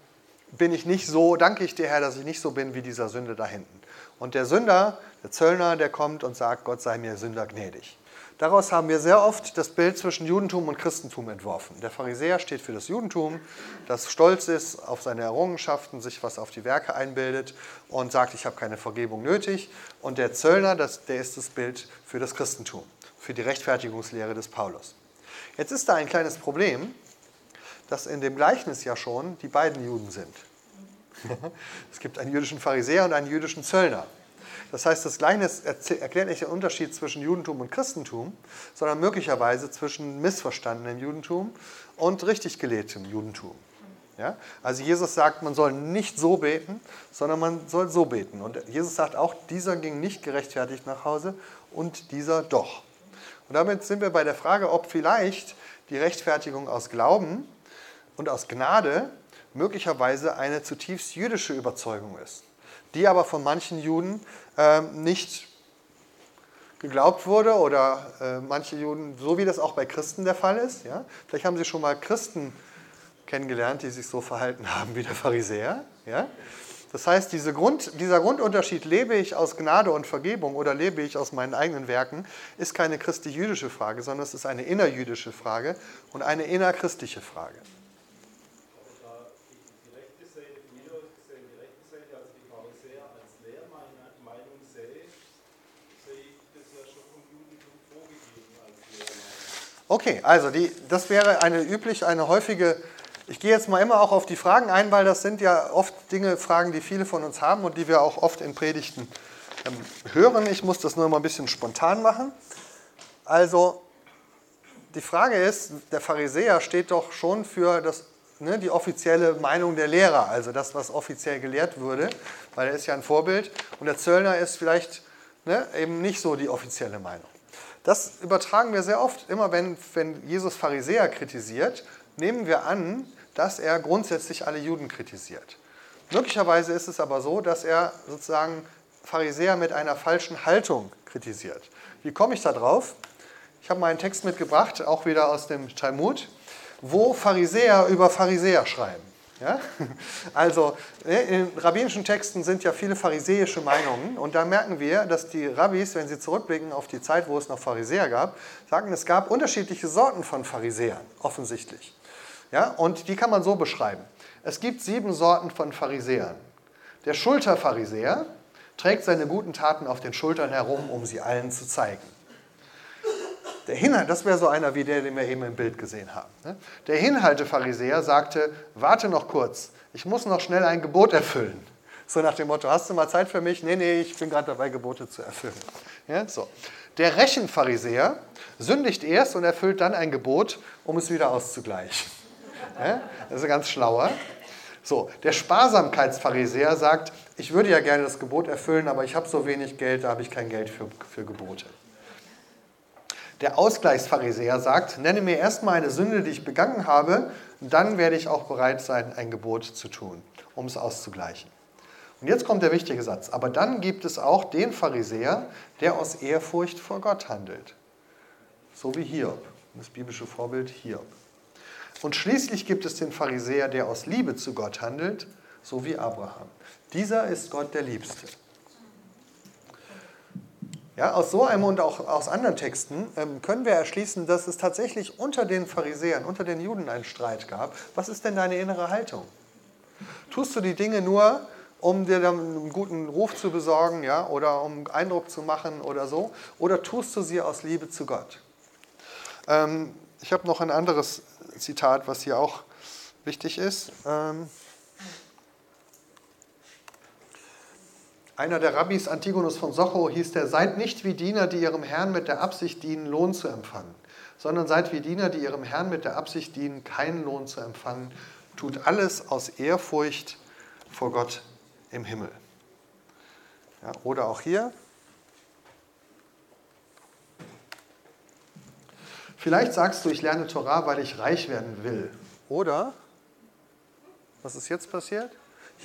bin ich nicht so, danke ich dir, Herr, dass ich nicht so bin wie dieser Sünder da hinten. Und der Sünder, der Zöllner, der kommt und sagt, Gott sei mir Sünder gnädig. Daraus haben wir sehr oft das Bild zwischen Judentum und Christentum entworfen. Der Pharisäer steht für das Judentum, das stolz ist auf seine Errungenschaften, sich was auf die Werke einbildet und sagt, ich habe keine Vergebung nötig. Und der Zöllner, das, der ist das Bild für das Christentum, für die Rechtfertigungslehre des Paulus. Jetzt ist da ein kleines Problem, dass in dem Gleichnis ja schon die beiden Juden sind. [LAUGHS] es gibt einen jüdischen Pharisäer und einen jüdischen Zöllner. Das heißt, das Gleichnis erklärt nicht den Unterschied zwischen Judentum und Christentum, sondern möglicherweise zwischen missverstandenem Judentum und richtig gelebtem Judentum. Ja? Also Jesus sagt, man soll nicht so beten, sondern man soll so beten. Und Jesus sagt auch, dieser ging nicht gerechtfertigt nach Hause und dieser doch. Und damit sind wir bei der Frage, ob vielleicht die Rechtfertigung aus Glauben und aus Gnade möglicherweise eine zutiefst jüdische Überzeugung ist, die aber von manchen Juden äh, nicht geglaubt wurde oder äh, manche Juden, so wie das auch bei Christen der Fall ist. Ja? Vielleicht haben Sie schon mal Christen kennengelernt, die sich so verhalten haben wie der Pharisäer. Ja? Das heißt, diese Grund, dieser Grundunterschied, lebe ich aus Gnade und Vergebung oder lebe ich aus meinen eigenen Werken, ist keine christlich-jüdische Frage, sondern es ist eine innerjüdische Frage und eine innerchristliche Frage. Okay, also die, das wäre eine üblich, eine häufige, ich gehe jetzt mal immer auch auf die Fragen ein, weil das sind ja oft Dinge, Fragen, die viele von uns haben und die wir auch oft in Predigten ähm, hören. Ich muss das nur mal ein bisschen spontan machen. Also die Frage ist, der Pharisäer steht doch schon für das, ne, die offizielle Meinung der Lehrer, also das, was offiziell gelehrt würde, weil er ist ja ein Vorbild. Und der Zöllner ist vielleicht ne, eben nicht so die offizielle Meinung. Das übertragen wir sehr oft. Immer wenn, wenn Jesus Pharisäer kritisiert, nehmen wir an, dass er grundsätzlich alle Juden kritisiert. Möglicherweise ist es aber so, dass er sozusagen Pharisäer mit einer falschen Haltung kritisiert. Wie komme ich da drauf? Ich habe mal einen Text mitgebracht, auch wieder aus dem Talmud, wo Pharisäer über Pharisäer schreiben. Ja? [LAUGHS] Also ne, in rabbinischen Texten sind ja viele pharisäische Meinungen und da merken wir, dass die Rabbis, wenn sie zurückblicken auf die Zeit, wo es noch Pharisäer gab, sagen, es gab unterschiedliche Sorten von Pharisäern, offensichtlich. Ja? Und die kann man so beschreiben. Es gibt sieben Sorten von Pharisäern. Der Schulterpharisäer trägt seine guten Taten auf den Schultern herum, um sie allen zu zeigen. Der Hinhalt, das wäre so einer wie der, den wir eben im Bild gesehen haben. Ne? Der Hinhaltepharisäer sagte, warte noch kurz, ich muss noch schnell ein Gebot erfüllen. So nach dem Motto, hast du mal Zeit für mich? Nee, nee, ich bin gerade dabei, Gebote zu erfüllen. Ja, so. Der Rechenpharisäer sündigt erst und erfüllt dann ein Gebot, um es wieder auszugleichen. Ja, das ist ein ganz schlauer. So, der Sparsamkeitspharisäer sagt, ich würde ja gerne das Gebot erfüllen, aber ich habe so wenig Geld, da habe ich kein Geld für, für Gebote. Der Ausgleichspharisäer sagt, nenne mir erstmal eine Sünde, die ich begangen habe, dann werde ich auch bereit sein, ein Gebot zu tun, um es auszugleichen. Und jetzt kommt der wichtige Satz. Aber dann gibt es auch den Pharisäer, der aus Ehrfurcht vor Gott handelt. So wie Hiob. Das biblische Vorbild Hiob. Und schließlich gibt es den Pharisäer, der aus Liebe zu Gott handelt, so wie Abraham. Dieser ist Gott der Liebste. Ja, aus so einem und auch aus anderen Texten ähm, können wir erschließen, dass es tatsächlich unter den Pharisäern, unter den Juden einen Streit gab. Was ist denn deine innere Haltung? Tust du die Dinge nur, um dir dann einen guten Ruf zu besorgen, ja, oder um Eindruck zu machen oder so, oder tust du sie aus Liebe zu Gott? Ähm, ich habe noch ein anderes Zitat, was hier auch wichtig ist. Ähm, Einer der Rabbis, Antigonus von Socho, hieß der, seid nicht wie Diener, die ihrem Herrn mit der Absicht dienen, Lohn zu empfangen, sondern seid wie Diener, die ihrem Herrn mit der Absicht dienen, keinen Lohn zu empfangen. Tut alles aus Ehrfurcht vor Gott im Himmel. Ja, oder auch hier. Vielleicht sagst du, ich lerne Torah, weil ich reich werden will. Oder, was ist jetzt passiert?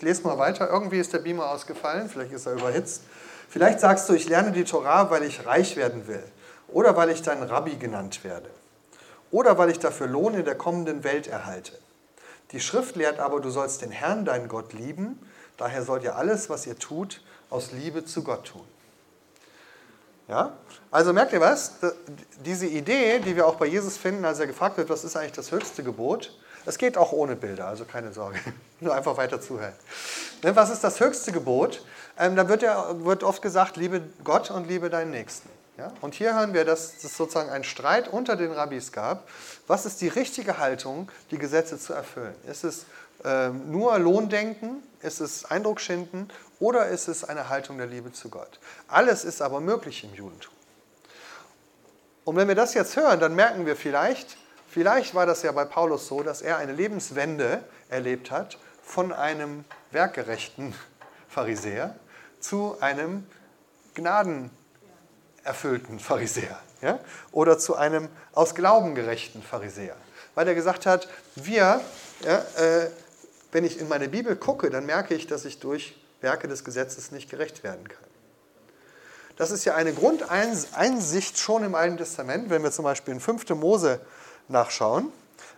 Ich lese mal weiter. Irgendwie ist der Beamer ausgefallen, vielleicht ist er überhitzt. Vielleicht sagst du, ich lerne die Torah, weil ich reich werden will. Oder weil ich dein Rabbi genannt werde. Oder weil ich dafür Lohn in der kommenden Welt erhalte. Die Schrift lehrt aber, du sollst den Herrn, deinen Gott, lieben. Daher sollt ihr alles, was ihr tut, aus Liebe zu Gott tun. Ja? Also merkt ihr was? Diese Idee, die wir auch bei Jesus finden, als er gefragt wird, was ist eigentlich das höchste Gebot? Es geht auch ohne Bilder, also keine Sorge. [LAUGHS] Nur einfach weiter zuhören. Ne, was ist das höchste Gebot? Ähm, da wird, ja, wird oft gesagt, liebe Gott und liebe deinen Nächsten. Ja? Und hier hören wir, dass es sozusagen einen Streit unter den Rabbis gab. Was ist die richtige Haltung, die Gesetze zu erfüllen? Ist es ähm, nur Lohndenken? Ist es Eindruck schinden? Oder ist es eine Haltung der Liebe zu Gott? Alles ist aber möglich im Judentum. Und wenn wir das jetzt hören, dann merken wir vielleicht, vielleicht war das ja bei Paulus so, dass er eine Lebenswende erlebt hat von einem werkgerechten [LAUGHS] Pharisäer zu einem gnadenerfüllten [LAUGHS] Pharisäer ja? oder zu einem aus Glauben gerechten Pharisäer. Weil er gesagt hat, wir, ja, äh, wenn ich in meine Bibel gucke, dann merke ich, dass ich durch Werke des Gesetzes nicht gerecht werden kann. Das ist ja eine Grundeinsicht schon im Alten Testament, wenn wir zum Beispiel in 5. Mose nachschauen.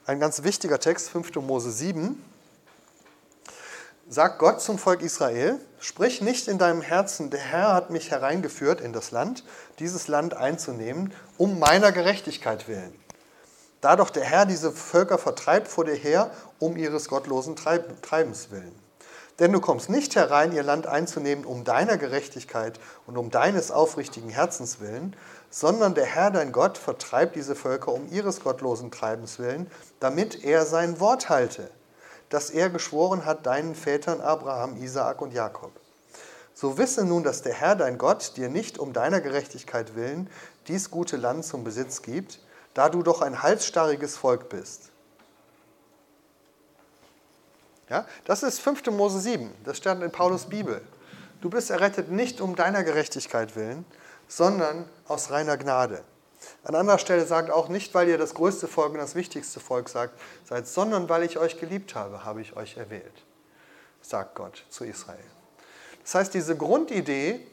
Ein ganz wichtiger Text, 5. Mose 7 sagt Gott zum Volk Israel, sprich nicht in deinem Herzen, der Herr hat mich hereingeführt in das Land, dieses Land einzunehmen, um meiner Gerechtigkeit willen. Da doch der Herr diese Völker vertreibt vor dir her, um ihres gottlosen Treibens willen. Denn du kommst nicht herein, ihr Land einzunehmen, um deiner Gerechtigkeit und um deines aufrichtigen Herzens willen, sondern der Herr dein Gott vertreibt diese Völker um ihres gottlosen Treibens willen, damit er sein Wort halte das er geschworen hat deinen Vätern Abraham, Isaak und Jakob. So wisse nun, dass der Herr dein Gott dir nicht um deiner Gerechtigkeit willen dies gute Land zum Besitz gibt, da du doch ein halsstarriges Volk bist. Ja, das ist 5. Mose 7, das stand in Paulus Bibel. Du bist errettet nicht um deiner Gerechtigkeit willen, sondern aus reiner Gnade. An anderer Stelle sagt auch nicht, weil ihr das größte Volk und das wichtigste Volk sagt, seid, sondern weil ich euch geliebt habe, habe ich euch erwählt, sagt Gott zu Israel. Das heißt, diese Grundidee,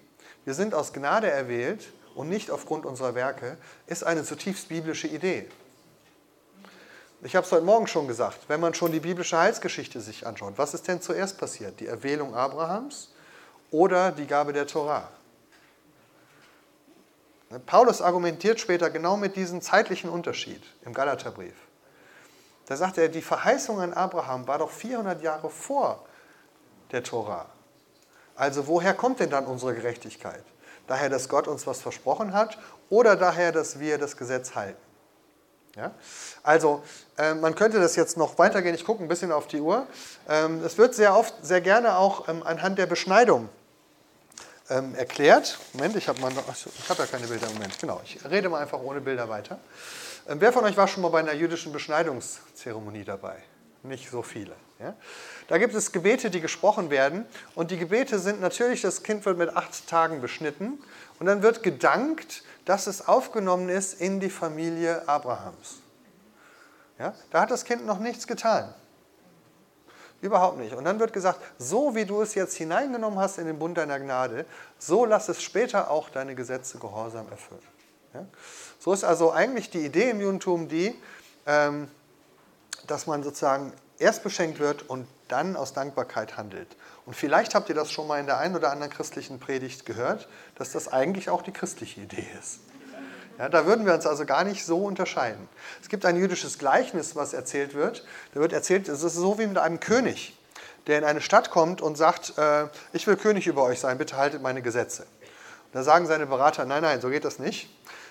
wir sind aus Gnade erwählt und nicht aufgrund unserer Werke, ist eine zutiefst biblische Idee. Ich habe es heute Morgen schon gesagt, wenn man schon die biblische Heilsgeschichte sich anschaut, was ist denn zuerst passiert? Die Erwählung Abrahams oder die Gabe der Torah? Paulus argumentiert später genau mit diesem zeitlichen Unterschied im Galaterbrief. Da sagt er, die Verheißung an Abraham war doch 400 Jahre vor der Tora. Also woher kommt denn dann unsere Gerechtigkeit? Daher, dass Gott uns was versprochen hat oder daher, dass wir das Gesetz halten? Ja? Also äh, man könnte das jetzt noch weitergehen. Ich gucke ein bisschen auf die Uhr. Ähm, es wird sehr oft, sehr gerne auch ähm, anhand der Beschneidung ähm, erklärt. Moment, ich habe hab ja keine Bilder im Moment. Genau, ich rede mal einfach ohne Bilder weiter. Ähm, wer von euch war schon mal bei einer jüdischen Beschneidungszeremonie dabei? Nicht so viele. Ja? Da gibt es Gebete, die gesprochen werden. Und die Gebete sind natürlich, das Kind wird mit acht Tagen beschnitten. Und dann wird gedankt, dass es aufgenommen ist in die Familie Abrahams. Ja? Da hat das Kind noch nichts getan. Überhaupt nicht. Und dann wird gesagt, so wie du es jetzt hineingenommen hast in den Bund deiner Gnade, so lass es später auch deine Gesetze gehorsam erfüllen. Ja? So ist also eigentlich die Idee im Judentum die, ähm, dass man sozusagen erst beschenkt wird und dann aus Dankbarkeit handelt. Und vielleicht habt ihr das schon mal in der einen oder anderen christlichen Predigt gehört, dass das eigentlich auch die christliche Idee ist. Ja, da würden wir uns also gar nicht so unterscheiden. Es gibt ein jüdisches Gleichnis, was erzählt wird. Da wird erzählt, es ist so wie mit einem König, der in eine Stadt kommt und sagt, äh, ich will König über euch sein, bitte haltet meine Gesetze. Und da sagen seine Berater, nein, nein, so geht das nicht.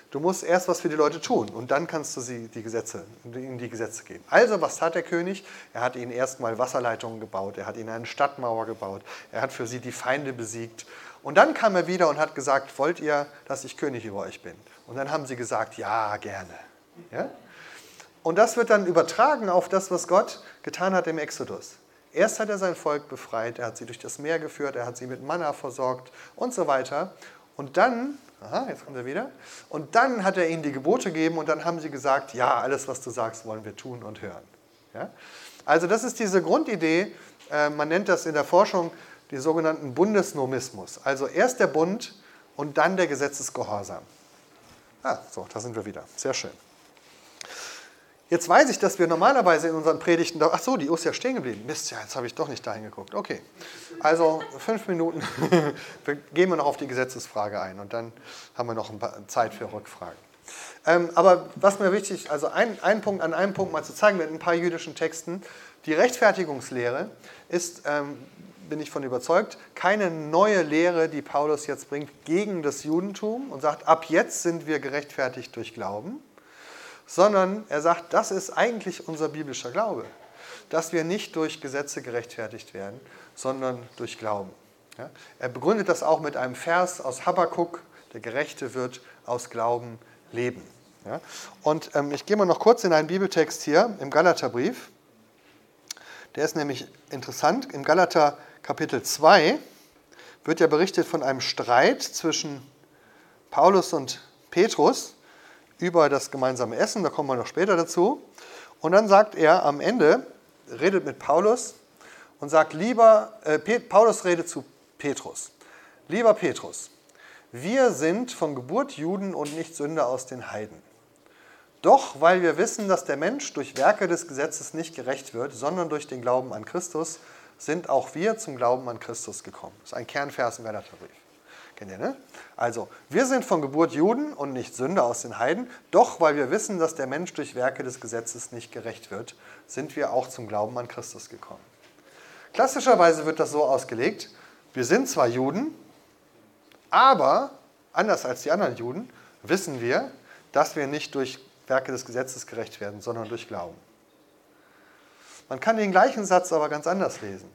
Du musst erst was für die Leute tun und dann kannst du sie die Gesetze, ihnen die Gesetze geben. Also, was tat der König? Er hat ihnen erstmal Wasserleitungen gebaut, er hat ihnen eine Stadtmauer gebaut, er hat für sie die Feinde besiegt. Und dann kam er wieder und hat gesagt, wollt ihr, dass ich König über euch bin? Und dann haben sie gesagt, ja, gerne. Ja? Und das wird dann übertragen auf das, was Gott getan hat im Exodus. Erst hat er sein Volk befreit, er hat sie durch das Meer geführt, er hat sie mit Manna versorgt und so weiter. Und dann, aha, jetzt kommt er wieder, und dann hat er ihnen die Gebote gegeben und dann haben sie gesagt, ja, alles, was du sagst, wollen wir tun und hören. Ja? Also das ist diese Grundidee, äh, man nennt das in der Forschung die sogenannten Bundesnomismus. Also erst der Bund und dann der Gesetzesgehorsam. Ah, so, da sind wir wieder. Sehr schön. Jetzt weiß ich, dass wir normalerweise in unseren Predigten, ach so, die ist ja stehen geblieben. Mist, ja, jetzt habe ich doch nicht dahin geguckt. Okay, also fünf Minuten, [LAUGHS] wir gehen wir noch auf die Gesetzesfrage ein und dann haben wir noch ein paar Zeit für Rückfragen. Ähm, aber was mir wichtig, ist, also ein, ein Punkt an einem Punkt mal zu zeigen mit ein paar jüdischen Texten, die Rechtfertigungslehre ist, ähm, bin ich von überzeugt, keine neue Lehre, die Paulus jetzt bringt gegen das Judentum und sagt, ab jetzt sind wir gerechtfertigt durch Glauben, sondern er sagt, das ist eigentlich unser biblischer Glaube, dass wir nicht durch Gesetze gerechtfertigt werden, sondern durch Glauben. Ja? Er begründet das auch mit einem Vers aus Habakkuk, der Gerechte wird aus Glauben leben. Ja? Und ähm, ich gehe mal noch kurz in einen Bibeltext hier im Galaterbrief. Der ist nämlich interessant. Im Galater Kapitel 2 wird ja berichtet von einem Streit zwischen Paulus und Petrus über das gemeinsame Essen, da kommen wir noch später dazu. Und dann sagt er am Ende, redet mit Paulus und sagt, lieber, äh, Paulus redet zu Petrus, lieber Petrus, wir sind von Geburt Juden und nicht Sünder aus den Heiden. Doch weil wir wissen, dass der Mensch durch Werke des Gesetzes nicht gerecht wird, sondern durch den Glauben an Christus, sind auch wir zum Glauben an Christus gekommen. Das ist ein Kernvers im Galaterbrief. Kennt ihr, ne? Also, wir sind von Geburt Juden und nicht Sünder aus den Heiden, doch weil wir wissen, dass der Mensch durch Werke des Gesetzes nicht gerecht wird, sind wir auch zum Glauben an Christus gekommen. Klassischerweise wird das so ausgelegt, wir sind zwar Juden, aber anders als die anderen Juden wissen wir, dass wir nicht durch Werke des Gesetzes gerecht werden, sondern durch Glauben. Man kann den gleichen Satz aber ganz anders lesen.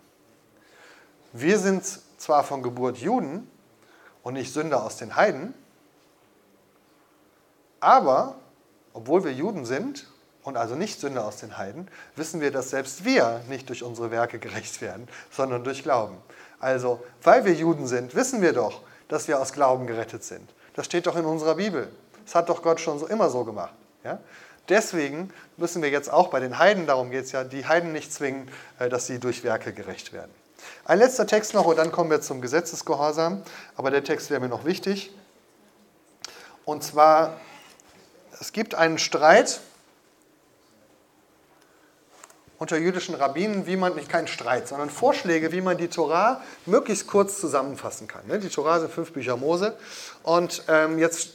Wir sind zwar von Geburt Juden, und nicht Sünder aus den Heiden. Aber, obwohl wir Juden sind und also nicht Sünder aus den Heiden, wissen wir, dass selbst wir nicht durch unsere Werke gerecht werden, sondern durch Glauben. Also, weil wir Juden sind, wissen wir doch, dass wir aus Glauben gerettet sind. Das steht doch in unserer Bibel. Das hat doch Gott schon so immer so gemacht. Ja? Deswegen müssen wir jetzt auch bei den Heiden, darum geht es ja, die Heiden nicht zwingen, äh, dass sie durch Werke gerecht werden. Ein letzter Text noch und dann kommen wir zum Gesetzesgehorsam. Aber der Text wäre mir noch wichtig. Und zwar, es gibt einen Streit unter jüdischen Rabbinen, wie man, nicht keinen Streit, sondern Vorschläge, wie man die Torah möglichst kurz zusammenfassen kann. Ne? Die Torah sind fünf Bücher Mose und ähm, jetzt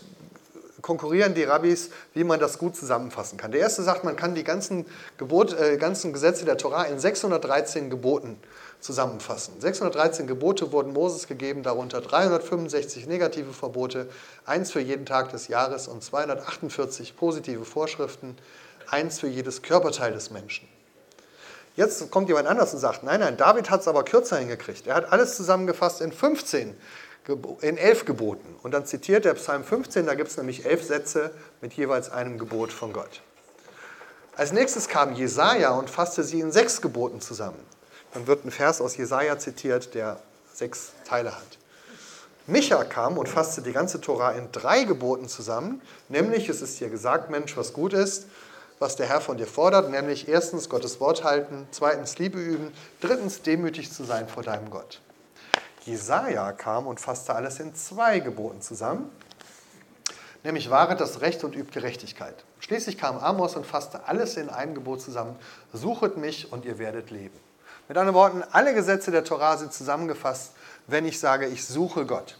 konkurrieren die Rabbis, wie man das gut zusammenfassen kann. Der erste sagt, man kann die ganzen, Gebot, äh, ganzen Gesetze der Torah in 613 Geboten zusammenfassen. 613 Gebote wurden Moses gegeben, darunter 365 negative Verbote, eins für jeden Tag des Jahres und 248 positive Vorschriften, eins für jedes Körperteil des Menschen. Jetzt kommt jemand anders und sagt, nein, nein, David hat es aber kürzer hingekriegt. Er hat alles zusammengefasst in 15, in 11 Geboten. Und dann zitiert er Psalm 15, da gibt es nämlich elf Sätze mit jeweils einem Gebot von Gott. Als nächstes kam Jesaja und fasste sie in sechs Geboten zusammen. Dann wird ein Vers aus Jesaja zitiert, der sechs Teile hat. Micha kam und fasste die ganze Tora in drei Geboten zusammen, nämlich es ist dir gesagt, Mensch, was gut ist, was der Herr von dir fordert, nämlich erstens Gottes Wort halten, zweitens Liebe üben, drittens demütig zu sein vor deinem Gott. Jesaja kam und fasste alles in zwei Geboten zusammen, nämlich wahret das Recht und übt Gerechtigkeit. Schließlich kam Amos und fasste alles in einem Gebot zusammen, suchet mich und ihr werdet leben. Mit anderen Worten, alle Gesetze der Torah sind zusammengefasst, wenn ich sage, ich suche Gott.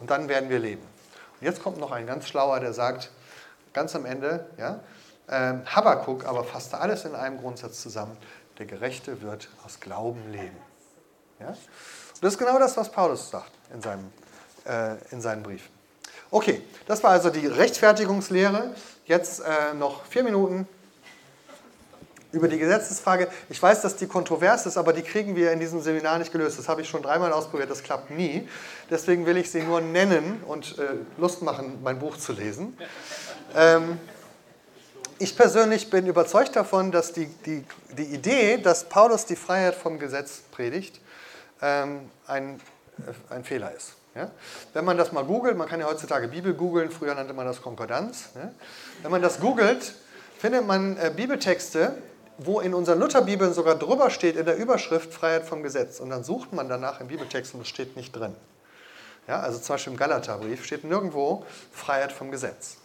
Und dann werden wir leben. Und jetzt kommt noch ein ganz schlauer, der sagt, ganz am Ende, ja, äh, Habakkuk aber fasste alles in einem Grundsatz zusammen, der Gerechte wird aus Glauben leben. Ja? Das ist genau das, was Paulus sagt in, seinem, äh, in seinen Briefen. Okay, das war also die Rechtfertigungslehre. Jetzt äh, noch vier Minuten über die Gesetzesfrage. Ich weiß, dass die kontrovers ist, aber die kriegen wir in diesem Seminar nicht gelöst. Das habe ich schon dreimal ausprobiert, das klappt nie. Deswegen will ich sie nur nennen und äh, Lust machen, mein Buch zu lesen. Ähm, ich persönlich bin überzeugt davon, dass die, die, die Idee, dass Paulus die Freiheit vom Gesetz predigt, ähm, ein, äh, ein Fehler ist. Ja? Wenn man das mal googelt, man kann ja heutzutage Bibel googeln, früher nannte man das Konkordanz. Ja? Wenn man das googelt, findet man äh, Bibeltexte, wo in unseren Lutherbibeln sogar drüber steht in der Überschrift Freiheit vom Gesetz. Und dann sucht man danach im Bibeltext und es steht nicht drin. Ja, also zum Beispiel im Galaterbrief steht nirgendwo Freiheit vom Gesetz.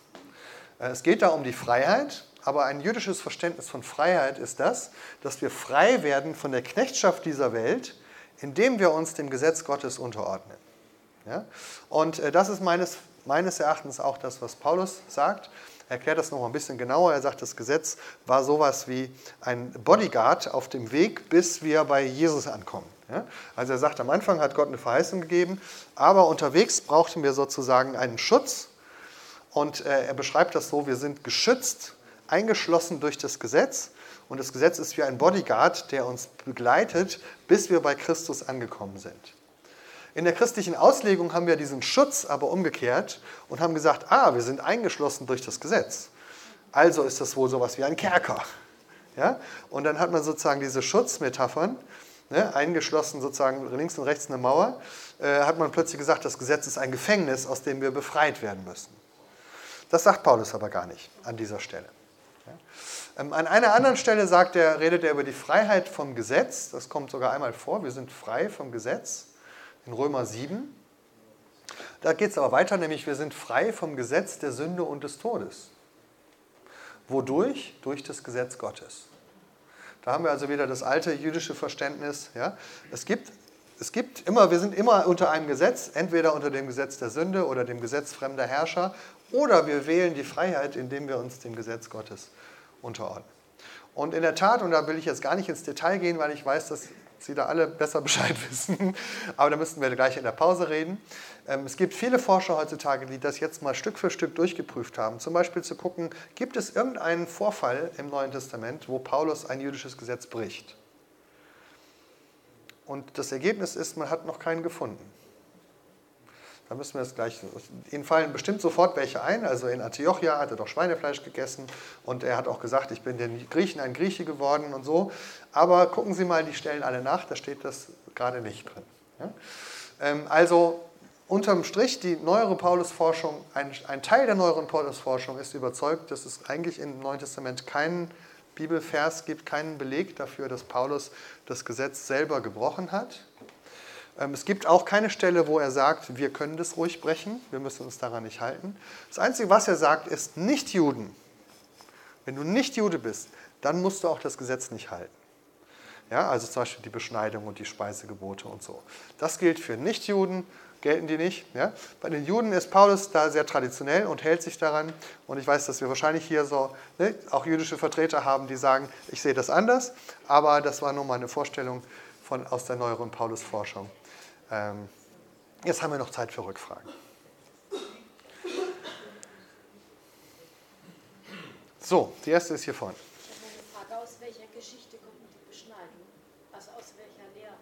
Äh, es geht da um die Freiheit, aber ein jüdisches Verständnis von Freiheit ist das, dass wir frei werden von der Knechtschaft dieser Welt, indem wir uns dem Gesetz Gottes unterordnen. Ja? Und äh, das ist meines, meines Erachtens auch das, was Paulus sagt. Er erklärt das noch ein bisschen genauer. Er sagt, das Gesetz war sowas wie ein Bodyguard auf dem Weg, bis wir bei Jesus ankommen. Ja? Also er sagt, am Anfang hat Gott eine Verheißung gegeben, aber unterwegs brauchten wir sozusagen einen Schutz. Und äh, er beschreibt das so, wir sind geschützt, eingeschlossen durch das Gesetz. Und das Gesetz ist wie ein Bodyguard, der uns begleitet, bis wir bei Christus angekommen sind. In der christlichen Auslegung haben wir diesen Schutz aber umgekehrt und haben gesagt, ah, wir sind eingeschlossen durch das Gesetz. Also ist das wohl sowas wie ein Kerker. Ja? Und dann hat man sozusagen diese Schutzmetaphern, ne, eingeschlossen sozusagen links und rechts eine Mauer, äh, hat man plötzlich gesagt, das Gesetz ist ein Gefängnis, aus dem wir befreit werden müssen. Das sagt Paulus aber gar nicht an dieser Stelle. Ähm, an einer anderen Stelle sagt er, redet er über die Freiheit vom Gesetz. Das kommt sogar einmal vor. Wir sind frei vom Gesetz in Römer 7. Da geht es aber weiter, nämlich wir sind frei vom Gesetz der Sünde und des Todes. Wodurch? Durch das Gesetz Gottes. Da haben wir also wieder das alte jüdische Verständnis. Ja? Es, gibt, es gibt immer, wir sind immer unter einem Gesetz, entweder unter dem Gesetz der Sünde oder dem Gesetz fremder Herrscher, oder wir wählen die Freiheit, indem wir uns dem Gesetz Gottes unterordnen. Und in der Tat, und da will ich jetzt gar nicht ins Detail gehen, weil ich weiß, dass Sie da alle besser [LAUGHS] Bescheid wissen. Aber da müssten wir gleich in der Pause reden. Ähm, es gibt viele Forscher heutzutage, die das jetzt mal Stück für Stück durchgeprüft haben. Zum Beispiel zu gucken, gibt es irgendeinen Vorfall im Neuen Testament, wo Paulus ein jüdisches Gesetz bricht? Und das Ergebnis ist, man hat noch keinen gefunden. Da müssen wir es gleich. Ihnen fallen bestimmt sofort welche ein. Also in Antiochia hat er doch Schweinefleisch gegessen und er hat auch gesagt, ich bin den Griechen ein Grieche geworden und so. Aber gucken Sie mal die Stellen alle nach, da steht das gerade nicht drin. Ja? Ähm, also unterm Strich, die neuere Paulusforschung, ein, ein Teil der neueren Paulusforschung ist überzeugt, dass es eigentlich im Neuen Testament keinen Bibelvers gibt, keinen Beleg dafür, dass Paulus das Gesetz selber gebrochen hat. Ähm, es gibt auch keine Stelle, wo er sagt, wir können das ruhig brechen, wir müssen uns daran nicht halten. Das Einzige, was er sagt, ist Nicht-Juden. Wenn du nicht Jude bist, dann musst du auch das Gesetz nicht halten. Ja, also zum Beispiel die Beschneidung und die Speisegebote und so. Das gilt für Nichtjuden, gelten die nicht. Ja? Bei den Juden ist Paulus da sehr traditionell und hält sich daran. Und ich weiß, dass wir wahrscheinlich hier so ne, auch jüdische Vertreter haben, die sagen, ich sehe das anders. Aber das war nur mal eine Vorstellung von, aus der neueren Paulusforschung. Ähm, jetzt haben wir noch Zeit für Rückfragen. So, die erste ist hier vorne. Ich habe eine Frage, aus welcher Geschichte kommt die Beschneidung? Also aus welcher Lehre?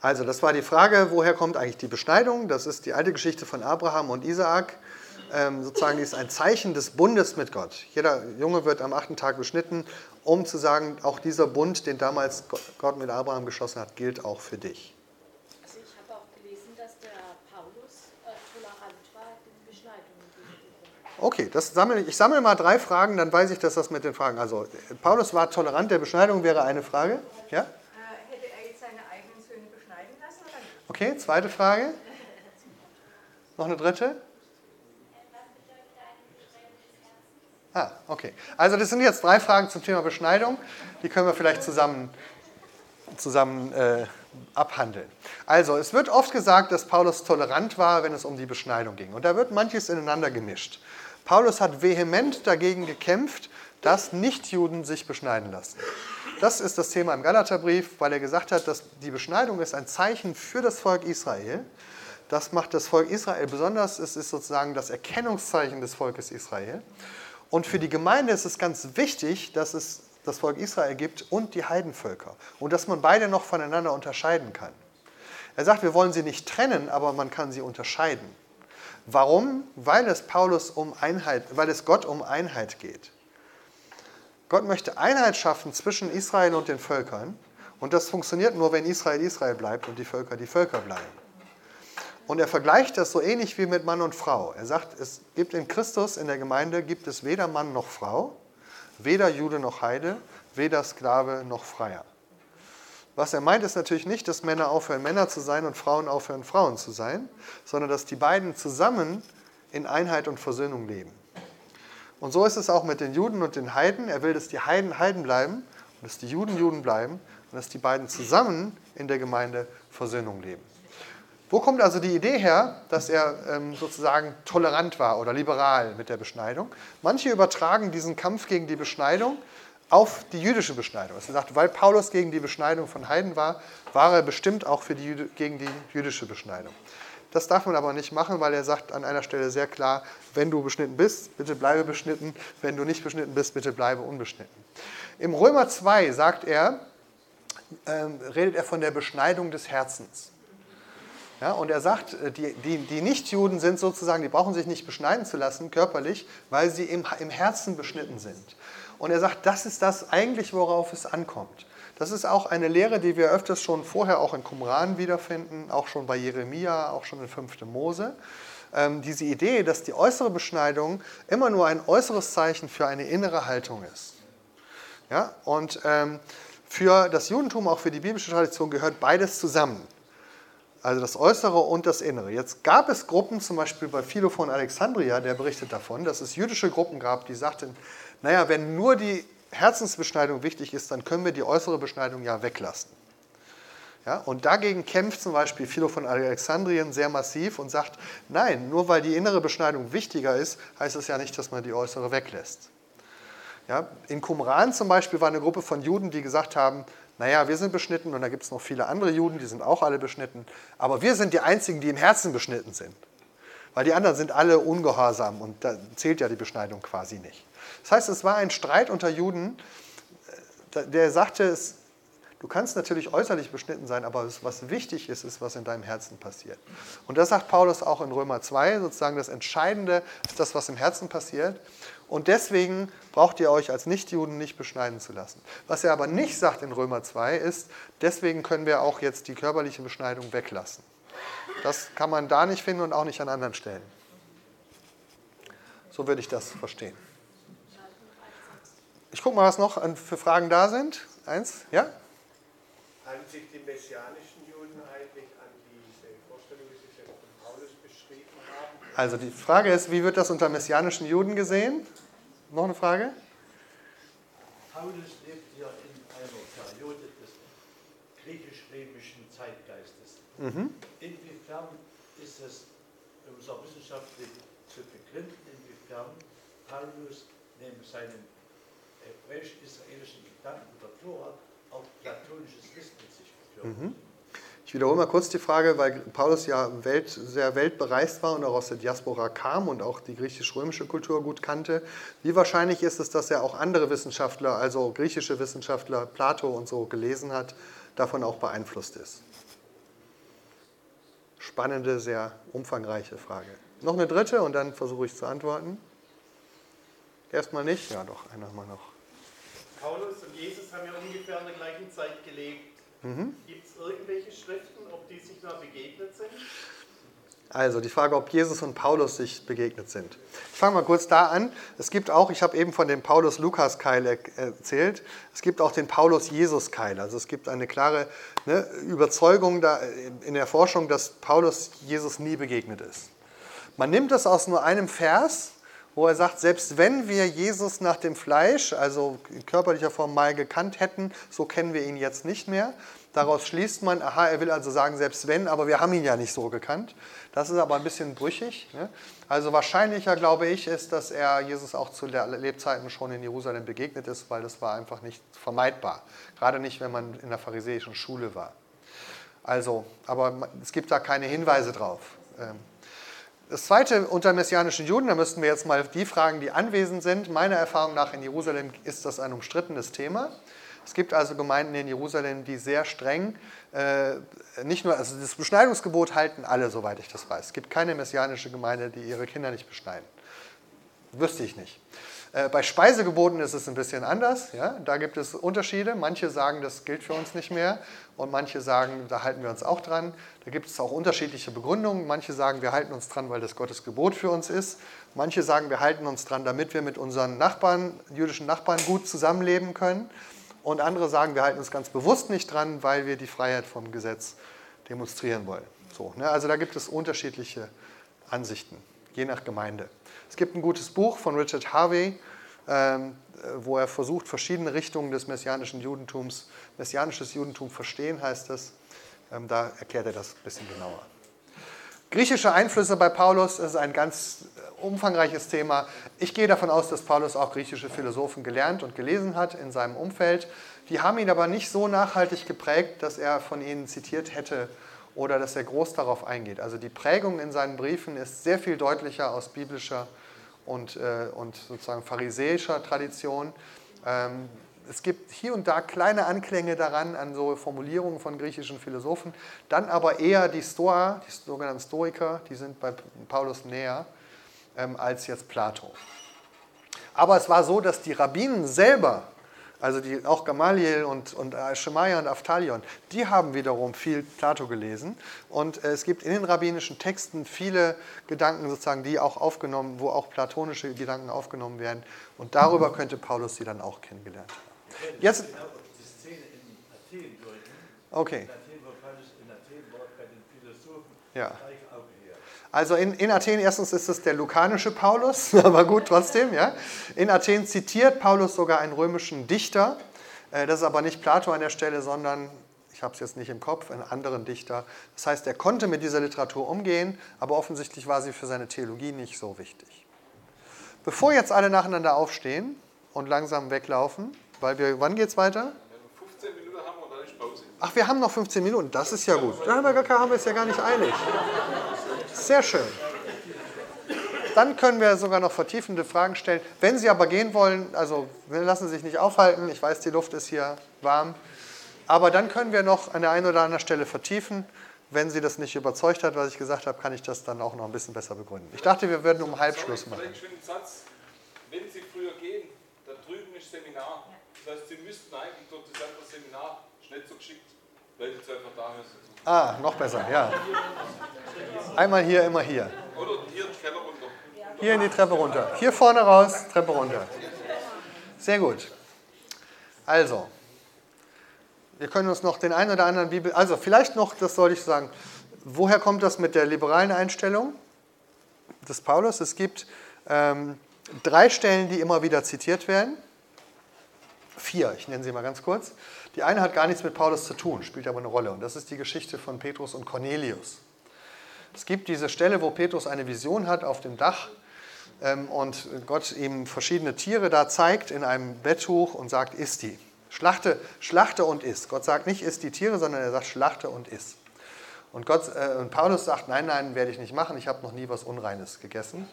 Also, das war die Frage, woher kommt eigentlich die Beschneidung? Das ist die alte Geschichte von Abraham und Isaak. Ähm, sozusagen ist ein Zeichen des Bundes mit Gott. Jeder Junge wird am achten Tag beschnitten, um zu sagen, auch dieser Bund, den damals Gott mit Abraham geschlossen hat, gilt auch für dich. Okay, das sammle ich. Ich sammle mal drei Fragen, dann weiß ich, dass das mit den Fragen. Also, Paulus war tolerant der Beschneidung, wäre eine Frage. Ja? Äh, hätte er jetzt seine eigenen Söhne beschneiden lassen oder nicht? Okay, zweite Frage. Noch eine dritte? Ah, okay. Also, das sind jetzt drei Fragen zum Thema Beschneidung. Die können wir vielleicht zusammen, zusammen äh, abhandeln. Also, es wird oft gesagt, dass Paulus tolerant war, wenn es um die Beschneidung ging. Und da wird manches ineinander gemischt. Paulus hat vehement dagegen gekämpft, dass Nichtjuden sich beschneiden lassen. Das ist das Thema im Galaterbrief, weil er gesagt hat, dass die Beschneidung ist ein Zeichen für das Volk Israel. Das macht das Volk Israel besonders. Es ist sozusagen das Erkennungszeichen des Volkes Israel. Und für die Gemeinde ist es ganz wichtig, dass es das Volk Israel gibt und die Heidenvölker. Und dass man beide noch voneinander unterscheiden kann. Er sagt, wir wollen sie nicht trennen, aber man kann sie unterscheiden. Warum? Weil es Paulus um Einheit, weil es Gott um Einheit geht. Gott möchte Einheit schaffen zwischen Israel und den Völkern. Und das funktioniert nur, wenn Israel Israel bleibt und die Völker die Völker bleiben. Und er vergleicht das so ähnlich wie mit Mann und Frau. Er sagt, es gibt in Christus, in der Gemeinde, gibt es weder Mann noch Frau, weder Jude noch Heide, weder Sklave noch Freier. Was er meint, ist natürlich nicht, dass Männer aufhören, Männer zu sein und Frauen aufhören, Frauen zu sein, sondern dass die beiden zusammen in Einheit und Versöhnung leben. Und so ist es auch mit den Juden und den Heiden. Er will, dass die Heiden Heiden bleiben und dass die Juden Juden bleiben und dass die beiden zusammen in der Gemeinde Versöhnung leben. Wo kommt also die Idee her, dass er ähm, sozusagen tolerant war oder liberal mit der Beschneidung? Manche übertragen diesen Kampf gegen die Beschneidung auf die jüdische Beschneidung. Er sagt, weil Paulus gegen die Beschneidung von Heiden war, war er bestimmt auch für die, gegen die jüdische Beschneidung. Das darf man aber nicht machen, weil er sagt an einer Stelle sehr klar, wenn du beschnitten bist, bitte bleibe beschnitten, wenn du nicht beschnitten bist, bitte bleibe unbeschnitten. Im Römer 2 sagt er, äh, redet er von der Beschneidung des Herzens. Ja, und er sagt, äh, die, die, die Nichtjuden sind sozusagen, die brauchen sich nicht beschneiden zu lassen, körperlich, weil sie im, im Herzen beschnitten sind. Und er sagt, das ist das eigentlich, worauf es ankommt. Das ist auch eine Lehre, die wir öfters schon vorher auch in Qumran wiederfinden, auch schon bei Jeremia, auch schon in 5. Mose. Ähm, diese Idee, dass die äußere Beschneidung immer nur ein äußeres Zeichen für eine innere Haltung ist. Ja? Und ähm, für das Judentum, auch für die biblische Tradition, gehört beides zusammen. Also das Äußere und das Innere. Jetzt gab es Gruppen, zum Beispiel bei Philo von Alexandria, der berichtet davon, dass es jüdische Gruppen gab, die sagten, naja, wenn nur die Herzensbeschneidung wichtig ist, dann können wir die äußere Beschneidung ja weglassen. Ja, und dagegen kämpft zum Beispiel Philo von Alexandrien sehr massiv und sagt, nein, nur weil die innere Beschneidung wichtiger ist, heißt es ja nicht, dass man die äußere weglässt. Ja, in Qumran zum Beispiel war eine Gruppe von Juden, die gesagt haben, naja, wir sind beschnitten und da gibt es noch viele andere Juden, die sind auch alle beschnitten, aber wir sind die Einzigen, die im Herzen beschnitten sind. Weil die anderen sind alle ungehorsam und da zählt ja die Beschneidung quasi nicht. Das heißt, es war ein Streit unter Juden, äh, der sagte, du kannst natürlich äußerlich beschnitten sein, aber was wichtig ist, ist, was in deinem Herzen passiert. Und das sagt Paulus auch in Römer 2, sozusagen das Entscheidende ist das, was im Herzen passiert. Und deswegen braucht ihr euch als Nichtjuden nicht beschneiden zu lassen. Was er aber nicht sagt in Römer 2 ist, deswegen können wir auch jetzt die körperliche Beschneidung weglassen. Das kann man da nicht finden und auch nicht an anderen Stellen. So würde ich das verstehen. Ich gucke mal, was noch für Fragen da sind. Eins, ja? Halten sich die messianischen Juden eigentlich an diese Vorstellung, wie Sie von Paulus beschrieben haben? Also die Frage ist, wie wird das unter messianischen Juden gesehen? Noch eine Frage? Paulus lebt ja in einer Periode des griechisch-römischen Zeitgeistes. Mhm. Inwiefern ist es unser wissenschaftlich zu begründen, inwiefern Paulus neben seinen hebräisch-israelischen Gedanken der Tora auch platonisches Wissen in sich geführt mhm. Ich wiederhole mal kurz die Frage, weil Paulus ja Welt, sehr weltbereist war und auch aus der Diaspora kam und auch die griechisch-römische Kultur gut kannte. Wie wahrscheinlich ist es, dass er auch andere Wissenschaftler, also griechische Wissenschaftler, Plato und so gelesen hat, davon auch beeinflusst ist? Spannende, sehr umfangreiche Frage. Noch eine dritte und dann versuche ich zu antworten. Erstmal nicht? Ja, doch, einer mal noch. Paulus und Jesus haben ja ungefähr in der gleichen Zeit gelebt. Mhm. Gibt es irgendwelche Schriften, ob die sich da begegnet sind? Also die Frage, ob Jesus und Paulus sich begegnet sind. Ich fange mal kurz da an. Es gibt auch, ich habe eben von dem Paulus-Lukas-Keil erzählt, es gibt auch den Paulus-Jesus-Keil. Also es gibt eine klare ne, Überzeugung da in der Forschung, dass Paulus Jesus nie begegnet ist. Man nimmt das aus nur einem Vers, wo er sagt, selbst wenn wir Jesus nach dem Fleisch, also in körperlicher Form mal gekannt hätten, so kennen wir ihn jetzt nicht mehr. Daraus schließt man, aha, er will also sagen, selbst wenn, aber wir haben ihn ja nicht so gekannt. Das ist aber ein bisschen brüchig. Ne? Also wahrscheinlicher, glaube ich, ist, dass er Jesus auch zu Lebzeiten schon in Jerusalem begegnet ist, weil das war einfach nicht vermeidbar. Gerade nicht, wenn man in der pharisäischen Schule war. Also, aber es gibt da keine Hinweise drauf. Das zweite unter messianischen Juden, da müssten wir jetzt mal die fragen, die anwesend sind. Meiner Erfahrung nach in Jerusalem ist das ein umstrittenes Thema. Es gibt also Gemeinden in Jerusalem, die sehr streng, äh, nicht nur, also das Beschneidungsgebot halten alle, soweit ich das weiß. Es gibt keine messianische Gemeinde, die ihre Kinder nicht beschneiden. Wüsste ich nicht. Äh, bei Speisegeboten ist es ein bisschen anders. Ja? Da gibt es Unterschiede. Manche sagen, das gilt für uns nicht mehr und manche sagen, da halten wir uns auch dran. Da gibt es auch unterschiedliche Begründungen. Manche sagen, wir halten uns dran, weil das Gottes Gebot für uns ist. Manche sagen, wir halten uns dran, damit wir mit unseren Nachbarn, jüdischen Nachbarn gut zusammenleben können. Und andere sagen, wir halten uns ganz bewusst nicht dran, weil wir die Freiheit vom Gesetz demonstrieren wollen. So, ne? Also da gibt es unterschiedliche Ansichten, je nach Gemeinde. Es gibt ein gutes Buch von Richard Harvey, ähm, wo er versucht, verschiedene Richtungen des messianischen Judentums, messianisches Judentum verstehen, heißt das. Ähm, da erklärt er das ein bisschen genauer. Griechische Einflüsse bei Paulus ist ein ganz umfangreiches Thema. Ich gehe davon aus, dass Paulus auch griechische Philosophen gelernt und gelesen hat in seinem Umfeld. Die haben ihn aber nicht so nachhaltig geprägt, dass er von ihnen zitiert hätte oder dass er groß darauf eingeht. Also die Prägung in seinen Briefen ist sehr viel deutlicher aus biblischer und, äh, und sozusagen pharisäischer Tradition. Ähm, es gibt hier und da kleine Anklänge daran, an so Formulierungen von griechischen Philosophen, dann aber eher die Stoa, die sogenannten Stoiker, die sind bei Paulus näher ähm, als jetzt Plato. Aber es war so, dass die Rabbinen selber also die, auch Gamaliel und, und Shemaiah und Aftalion, die haben wiederum viel Plato gelesen. Und äh, es gibt in den rabbinischen Texten viele Gedanken sozusagen, die auch aufgenommen, wo auch platonische Gedanken aufgenommen werden. Und darüber könnte Paulus sie dann auch kennengelernt haben. Jetzt, Genau die Szene in Athen deuten. okay. Ja. Also in, in Athen erstens ist es der lukanische Paulus, [LAUGHS] aber gut trotzdem. Ja. In Athen zitiert Paulus sogar einen römischen Dichter. Äh, Das ist aber nicht Plato an der Stelle, sondern, ich habe es jetzt nicht im Kopf, einen anderen Dichter. Das heißt, er konnte mit dieser Literatur umgehen, aber offensichtlich war sie für seine Theologie nicht so wichtig. Bevor jetzt alle nacheinander aufstehen und langsam weglaufen, weil wir, wann geht's weiter? 15 Minuten haben wir, dann ist Pause. Ach, wir haben noch 15 Minuten, das ist ja gut. Da haben wir, gar, haben wir es ja gar nicht eilig. Sehr schön. Dann können wir sogar noch vertiefende Fragen stellen. Wenn Sie aber gehen wollen, also wir lassen Sie sich nicht aufhalten, ich weiß, die Luft ist hier warm, aber dann können wir noch an der einen oder anderen Stelle vertiefen. Wenn Sie das nicht überzeugt hat, was ich gesagt habe, kann ich das dann auch noch ein bisschen besser begründen. Ich dachte, wir würden um halb Schluss machen. Wenn Sie früher gehen, da drüben ist Seminar. Das heißt, Sie müssten eigentlich durch das Seminar nicht so geschickt. Bleiben Sie einfach da, zu. Ah, noch besser, ja. Einmal hier, immer hier. Hier in die Treppe runter. Hier vorne raus, Treppe runter. Sehr gut. Also, wir können uns noch den einen oder anderen Bibel. Also, vielleicht noch, das sollte ich sagen. Woher kommt das mit der liberalen Einstellung des Paulus? Es gibt ähm, drei Stellen, die immer wieder zitiert werden. Vier, ich nenne sie mal ganz kurz. Die eine hat gar nichts mit Paulus zu tun, spielt aber eine Rolle. Und das ist die Geschichte von Petrus und Cornelius. Es gibt diese Stelle, wo Petrus eine Vision hat auf dem Dach ähm, und Gott ihm verschiedene Tiere da zeigt in einem Betttuch und sagt, isst die. Schlachte, schlachte und iss. Gott sagt nicht, isst die Tiere, sondern er sagt, schlachte und iss. Und, Gott, äh, und Paulus sagt, nein, nein, werde ich nicht machen, ich habe noch nie was Unreines gegessen.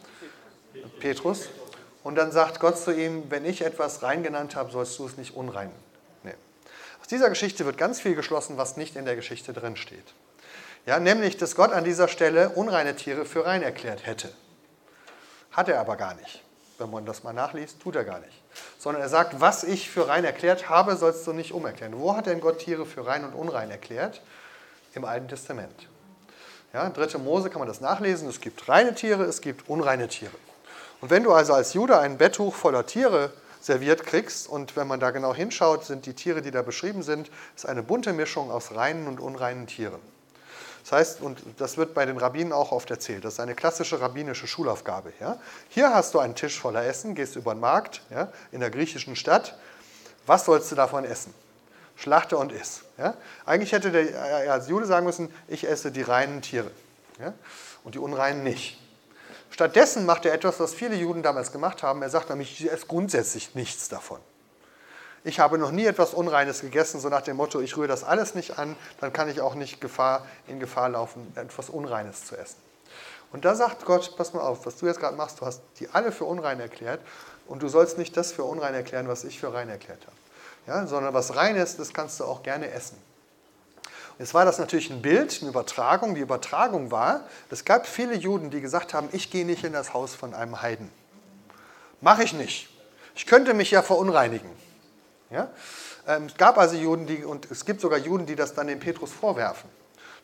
Petrus. Und dann sagt Gott zu ihm, wenn ich etwas rein genannt habe, sollst du es nicht unrein dieser Geschichte wird ganz viel geschlossen, was nicht in der Geschichte drin steht. Ja, nämlich, dass Gott an dieser Stelle unreine Tiere für rein erklärt hätte. Hat er aber gar nicht. Wenn man das mal nachliest, tut er gar nicht. Sondern er sagt, was ich für rein erklärt habe, sollst du nicht umerklären. Wo hat denn Gott Tiere für rein und unrein erklärt? Im Alten Testament. Ja, 3. Mose kann man das nachlesen. Es gibt reine Tiere, es gibt unreine Tiere. Und wenn du also als Jude ein Betttuch voller Tiere serviert kriegst und wenn man da genau hinschaut, sind die Tiere, die da beschrieben sind, ist eine bunte Mischung aus reinen und unreinen Tieren. Das heißt, und das wird bei den Rabbinen auch oft erzählt, das ist eine klassische rabbinische Schulaufgabe. Ja? Hier hast du einen Tisch voller Essen, gehst über den Markt ja, in der griechischen Stadt. Was sollst du davon essen? Schlachte und iss. Ja? Eigentlich hätte der er als Jude sagen müssen, ich esse die reinen Tiere und die unreinen nicht. Stattdessen macht er etwas, was viele Juden damals gemacht haben. Er sagt nämlich, ich esse grundsätzlich nichts davon. Ich habe noch nie etwas Unreines gegessen, so nach dem Motto, ich rühre das alles nicht an, dann kann ich auch nicht Gefahr, in Gefahr laufen, etwas Unreines zu essen. Und da sagt Gott, pass mal auf, was du jetzt gerade machst, du hast die alle für unrein erklärt und du sollst nicht das für unrein erklären, was ich für rein erklärt habe. Ja, sondern was rein ist, das kannst du auch gerne essen. Jetzt war das natürlich ein Bild, eine Übertragung. Die Übertragung war, es gab viele Juden, die gesagt haben, ich gehe nicht in das Haus von einem Heiden. Mache ich nicht. Ich könnte mich ja verunreinigen. Ja? Ähm, es gab also Juden, die, und es gibt sogar Juden, die das dann dem Petrus vorwerfen.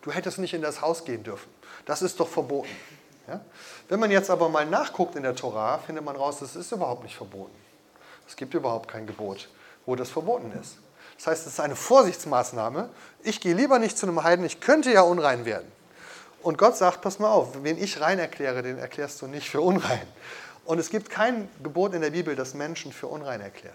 Du hättest nicht in das Haus gehen dürfen. Das ist doch verboten. Ja? Wenn man jetzt aber mal nachguckt in der Torah, findet man raus, das ist überhaupt nicht verboten. Es gibt überhaupt kein Gebot, wo das verboten ist. Das heißt, es ist eine Vorsichtsmaßnahme. Ich gehe lieber nicht zu einem Heiden, ich könnte ja unrein werden. Und Gott sagt, pass mal auf, wen ich rein erkläre, den erklärst du nicht für unrein. Und es gibt kein Gebot in der Bibel, das Menschen für unrein erklärt.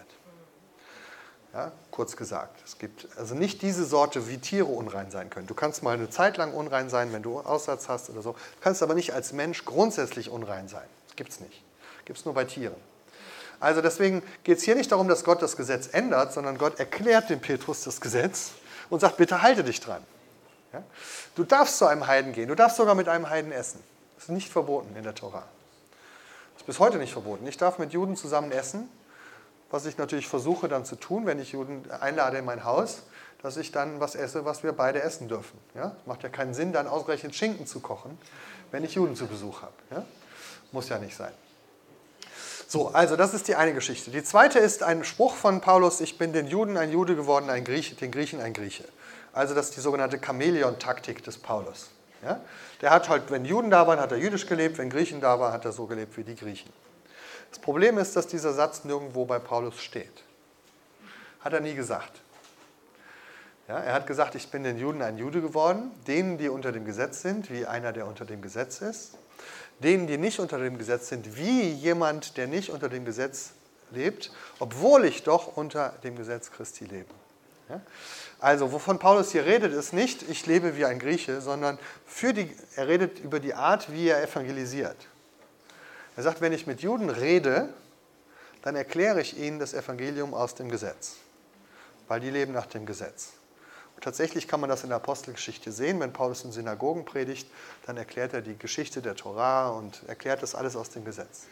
Ja, kurz gesagt. Es gibt also nicht diese Sorte, wie Tiere unrein sein können. Du kannst mal eine Zeit lang unrein sein, wenn du Aussatz hast oder so. Du kannst aber nicht als Mensch grundsätzlich unrein sein. Das gibt es nicht. Gibt es nur bei Tieren. Also deswegen geht es hier nicht darum, dass Gott das Gesetz ändert, sondern Gott erklärt dem Petrus das Gesetz und sagt, bitte halte dich dran. Ja? Du darfst zu einem Heiden gehen, du darfst sogar mit einem Heiden essen. Das ist nicht verboten in der Tora. Das ist bis heute nicht verboten. Ich darf mit Juden zusammen essen, was ich natürlich versuche dann zu tun, wenn ich Juden einlade in mein Haus, dass ich dann was esse, was wir beide essen dürfen. Ja? Macht ja keinen Sinn, dann ausreichend Schinken zu kochen, wenn ich Juden zu Besuch habe. Ja? Muss ja nicht sein. So, also das ist die eine Geschichte. Die zweite ist ein Spruch von Paulus, ich bin den Juden ein Jude geworden, ein Grieche, den Griechen ein Grieche. Also das ist die sogenannte Chamäleon-Taktik des Paulus. Ja? Der hat halt, wenn Juden da waren, hat er jüdisch gelebt, wenn Griechen da waren, hat er so gelebt wie die Griechen. Das Problem ist, dass dieser Satz nirgendwo bei Paulus steht. Hat er nie gesagt. Ja, er hat gesagt, ich bin den Juden ein Jude geworden, denen, die unter dem Gesetz sind, wie einer, der unter dem Gesetz ist, denen, die nicht unter dem Gesetz sind, wie jemand, der nicht unter dem Gesetz lebt, obwohl ich doch unter dem Gesetz Christi lebe. Also, wovon Paulus hier redet, ist nicht, ich lebe wie ein Grieche, sondern für die, er redet über die Art, wie er evangelisiert. Er sagt, wenn ich mit Juden rede, dann erkläre ich ihnen das Evangelium aus dem Gesetz, weil die leben nach dem Gesetz. Tatsächlich kann man das in der Apostelgeschichte sehen, wenn Paulus in Synagogen predigt, dann erklärt er die Geschichte der Torah und erklärt das alles aus dem Gesetz.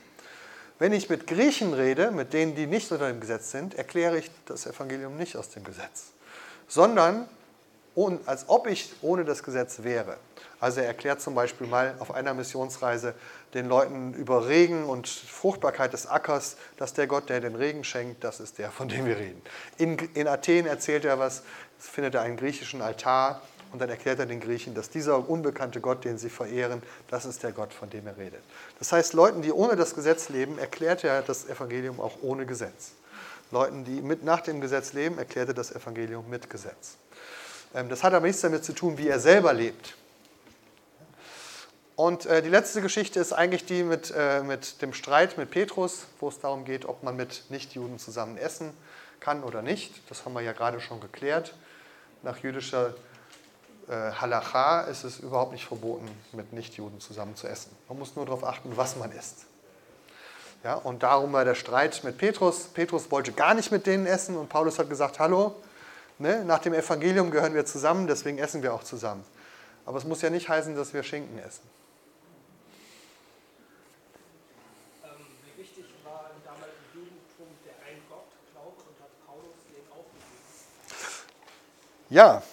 Wenn ich mit Griechen rede, mit denen, die nicht unter dem Gesetz sind, erkläre ich das Evangelium nicht aus dem Gesetz, sondern als ob ich ohne das Gesetz wäre. Also er erklärt zum Beispiel mal auf einer Missionsreise den Leuten über Regen und Fruchtbarkeit des Ackers, dass der Gott, der den Regen schenkt, das ist der, von dem wir reden. In, in Athen erzählt er was, findet er einen griechischen Altar und dann erklärt er den Griechen, dass dieser unbekannte Gott, den sie verehren, das ist der Gott, von dem er redet. Das heißt, Leuten, die ohne das Gesetz leben, erklärt er das Evangelium auch ohne Gesetz. Leuten, die mit nach dem Gesetz leben, erklärt er das Evangelium mit Gesetz. Ähm, das hat aber nichts damit zu tun, wie er selber lebt. Und äh, die letzte Geschichte ist eigentlich die mit, äh, mit dem Streit mit Petrus, wo es darum geht, ob man mit Nichtjuden zusammen essen kann oder nicht. Das haben wir ja gerade schon geklärt. Nach jüdischer äh, Halacha ist es überhaupt nicht verboten, mit Nichtjuden zusammen zu essen. Man muss nur darauf achten, was man isst. Ja, und darum war der Streit mit Petrus. Petrus wollte gar nicht mit denen essen und Paulus hat gesagt, hallo, ne, nach dem Evangelium gehören wir zusammen, deswegen essen wir auch zusammen. Aber es muss ja nicht heißen, dass wir Schinken essen. Ja,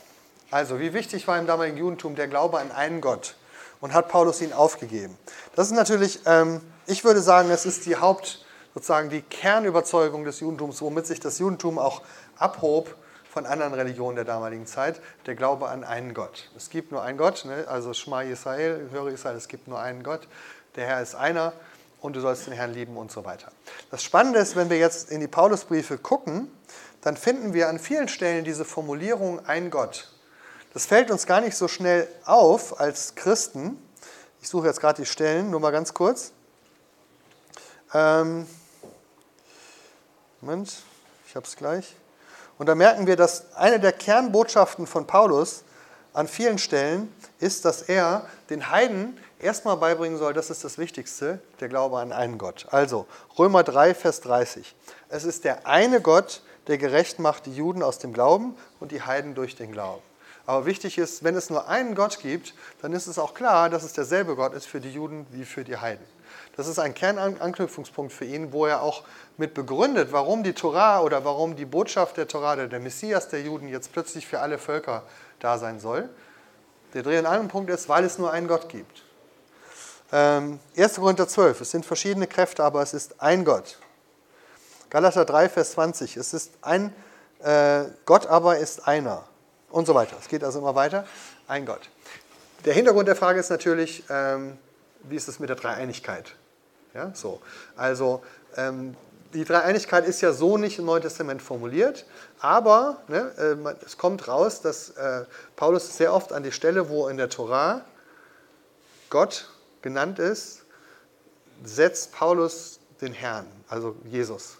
also wie wichtig war im damaligen Judentum der Glaube an einen Gott und hat Paulus ihn aufgegeben? Das ist natürlich, ähm, ich würde sagen, es ist die Haupt, sozusagen die Kernüberzeugung des Judentums, womit sich das Judentum auch abhob von anderen Religionen der damaligen Zeit, der Glaube an einen Gott. Es gibt nur einen Gott, ne? also Shema Israel, höre Israel, es gibt nur einen Gott, der Herr ist einer und du sollst den Herrn lieben und so weiter. Das Spannende ist, wenn wir jetzt in die Paulusbriefe gucken, dann finden wir an vielen Stellen diese Formulierung ein Gott. Das fällt uns gar nicht so schnell auf als Christen. Ich suche jetzt gerade die Stellen, nur mal ganz kurz. Ähm, Moment, ich habe es gleich. Und da merken wir, dass eine der Kernbotschaften von Paulus an vielen Stellen ist, dass er den Heiden erstmal beibringen soll, das ist das Wichtigste, der Glaube an einen Gott. Also Römer 3, Vers 30. Es ist der eine Gott, der gerecht macht die Juden aus dem Glauben und die Heiden durch den Glauben. Aber wichtig ist, wenn es nur einen Gott gibt, dann ist es auch klar, dass es derselbe Gott ist für die Juden wie für die Heiden. Das ist ein Kernanknüpfungspunkt für ihn, wo er auch mit begründet, warum die Torah oder warum die Botschaft der Torah, der Messias der Juden jetzt plötzlich für alle Völker da sein soll. Der Dreh- und Angelpunkt ist, weil es nur einen Gott gibt. Ähm, 1. Korinther 12, es sind verschiedene Kräfte, aber es ist ein Gott. Galater 3, Vers 20. Es ist ein, äh, Gott aber ist einer. Und so weiter. Es geht also immer weiter. Ein Gott. Der Hintergrund der Frage ist natürlich, ähm, wie ist es mit der Dreieinigkeit? Ja, so. Also, ähm, die Dreieinigkeit ist ja so nicht im Neuen Testament formuliert, aber ne, äh, es kommt raus, dass äh, Paulus sehr oft an die Stelle, wo in der Torah Gott genannt ist, setzt Paulus den Herrn, also Jesus.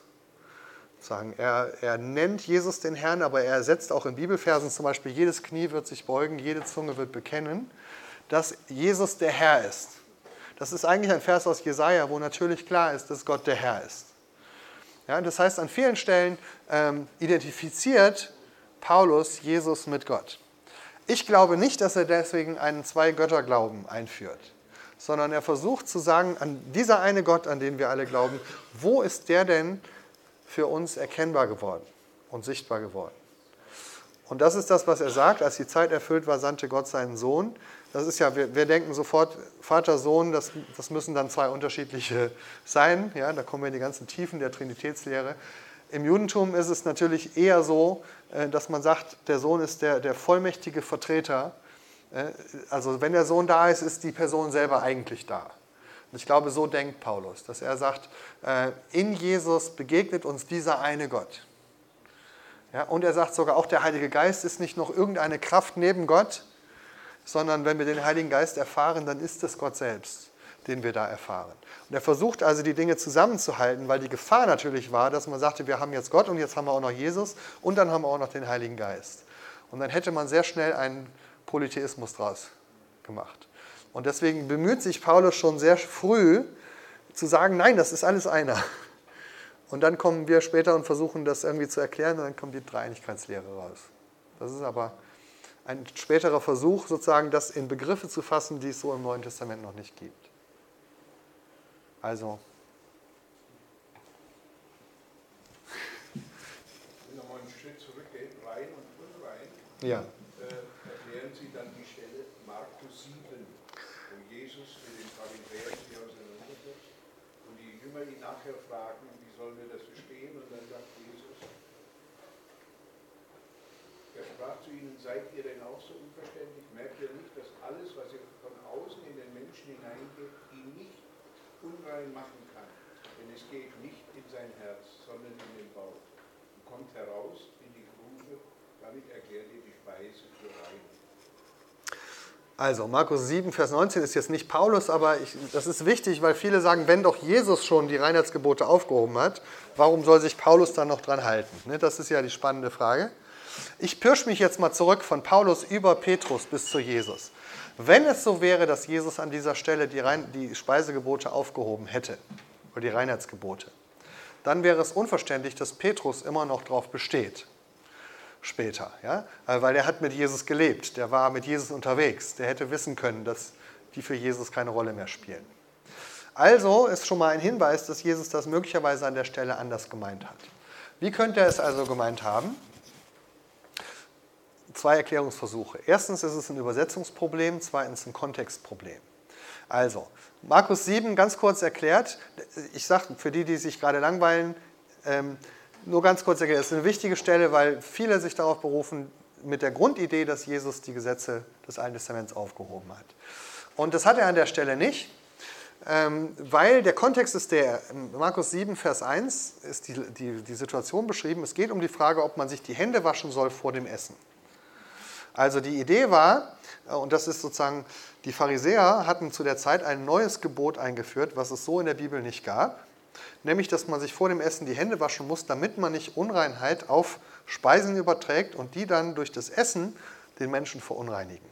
Sagen. Er, er nennt Jesus den Herrn, aber er setzt auch in Bibelversen zum Beispiel, jedes Knie wird sich beugen, jede Zunge wird bekennen, dass Jesus der Herr ist. Das ist eigentlich ein Vers aus Jesaja, wo natürlich klar ist, dass Gott der Herr ist. Ja, das heißt, an vielen Stellen ähm, identifiziert Paulus Jesus mit Gott. Ich glaube nicht, dass er deswegen einen Zwei-Götter-Glauben einführt, sondern er versucht zu sagen, an dieser eine Gott, an den wir alle glauben, wo ist der denn für uns erkennbar geworden und sichtbar geworden? Und das ist das, was er sagt, als die Zeit erfüllt war, sandte Gott seinen Sohn. Das ist ja, wir, wir denken sofort, Vater, Sohn, das, das müssen dann zwei unterschiedliche sein. Ja, da kommen wir in die ganzen Tiefen der Trinitätslehre. Im Judentum ist es natürlich eher so, äh, dass man sagt, der Sohn ist der, der vollmächtige Vertreter. Äh, also wenn der Sohn da ist, ist die Person selber eigentlich da. Und ich glaube, so denkt Paulus, dass er sagt, in Jesus begegnet uns dieser eine Gott. Ja, und er sagt sogar, auch der Heilige Geist ist nicht noch irgendeine Kraft neben Gott, sondern wenn wir den Heiligen Geist erfahren, dann ist es Gott selbst, den wir da erfahren. Und er versucht also die Dinge zusammenzuhalten, weil die Gefahr natürlich war, dass man sagte, wir haben jetzt Gott und jetzt haben wir auch noch Jesus und dann haben wir auch noch den Heiligen Geist. Und dann hätte man sehr schnell einen Polytheismus draus gemacht. Und deswegen bemüht sich Paulus schon sehr früh zu sagen, nein, das ist alles einer. Und dann kommen wir später und versuchen das irgendwie zu erklären und dann kommt die Dreieinigkeitslehre raus. Das ist aber ein späterer Versuch, sozusagen das in Begriffe zu fassen, die es so im Neuen Testament noch nicht gibt. Also. Wenn wir mal einen Schritt zurückgehen, rein und unrein, Ja. äh, erklären Sie dann die Stelle Markus 7, wo Jesus mit den Pharisäern sich auseinandersetzt und die Jünger ihn nachher fragen, wie sollen wir das verstehen? Und dann sagt Jesus, er sprach zu ihnen, seid ihr denn auch so unverständlich? Merkt ihr nicht, dass alles, was ihr von außen in den Menschen hineingeht, ihn nicht unrein machen kann? Denn es geht nicht in sein Herz, sondern in den Bauch und kommt heraus in die Grube. Damit erklärt ihr die Speise. Also, Markus 7, Vers 19 ist jetzt nicht Paulus, aber ich, das ist wichtig, weil viele sagen, wenn doch Jesus schon die Reinheitsgebote aufgehoben hat, warum soll sich Paulus dann noch dran halten? Ne, das ist ja die spannende Frage. Ich pirsch mich jetzt mal zurück von Paulus über Petrus bis zu Jesus. Wenn es so wäre, dass Jesus an dieser Stelle die, Rein die Speisegebote aufgehoben hätte, oder die Reinheitsgebote, dann wäre es unverständlich, dass Petrus immer noch darauf besteht. Später, ja? weil er hat mit Jesus gelebt, der war mit Jesus unterwegs, der hätte wissen können, dass die für Jesus keine Rolle mehr spielen. Also ist schon mal ein Hinweis, dass Jesus das möglicherweise an der Stelle anders gemeint hat. Wie könnte er es also gemeint haben? Zwei Erklärungsversuche. Erstens ist es ein Übersetzungsproblem, zweitens ein Kontextproblem. Also, Markus 7, ganz kurz erklärt. Ich sage für die, die sich gerade langweilen, ähm, nur ganz kurz erklärt, es ist eine wichtige Stelle, weil viele sich darauf berufen, mit der Grundidee, dass Jesus die Gesetze des Alten Testaments aufgehoben hat. Und das hat er an der Stelle nicht, ähm, weil der Kontext ist der, in Markus 7, Vers 1 ist die, die, die Situation beschrieben, es geht um die Frage, ob man sich die Hände waschen soll vor dem Essen. Also die Idee war, äh, und das ist sozusagen, die Pharisäer hatten zu der Zeit ein neues Gebot eingeführt, was es so in der Bibel nicht gab, nämlich dass man sich vor dem Essen die Hände waschen muss, damit man nicht Unreinheit auf Speisen überträgt und die dann durch das Essen den Menschen verunreinigen.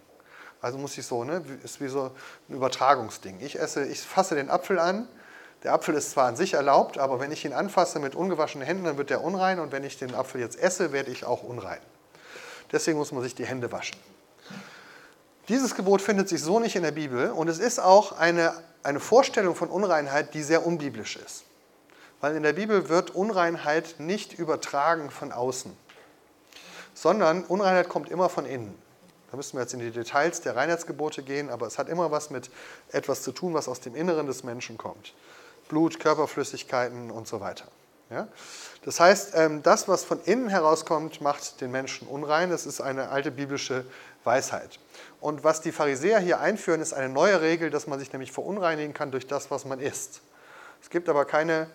Also muss ich so, ne, ist wie so ein Übertragungsding. Ich esse, ich fasse den Apfel an. Der Apfel ist zwar an sich erlaubt, aber wenn ich ihn anfasse mit ungewaschenen Händen, dann wird er unrein und wenn ich den Apfel jetzt esse, werde ich auch unrein. Deswegen muss man sich die Hände waschen. Dieses Gebot findet sich so nicht in der Bibel und es ist auch eine, eine Vorstellung von Unreinheit, die sehr unbiblisch ist. Weil in der Bibel wird Unreinheit nicht übertragen von außen, sondern Unreinheit kommt immer von innen. Da müssen wir jetzt in die Details der Reinheitsgebote gehen, aber es hat immer was mit etwas zu tun, was aus dem Inneren des Menschen kommt. Blut, Körperflüssigkeiten und so weiter. Ja? Das heißt, ähm, das, was von innen herauskommt, macht den Menschen unrein. Das ist eine alte biblische Weisheit. Und was die Pharisäer hier einführen, ist eine neue Regel, dass man sich nämlich verunreinigen kann durch das, was man isst. Es gibt aber keine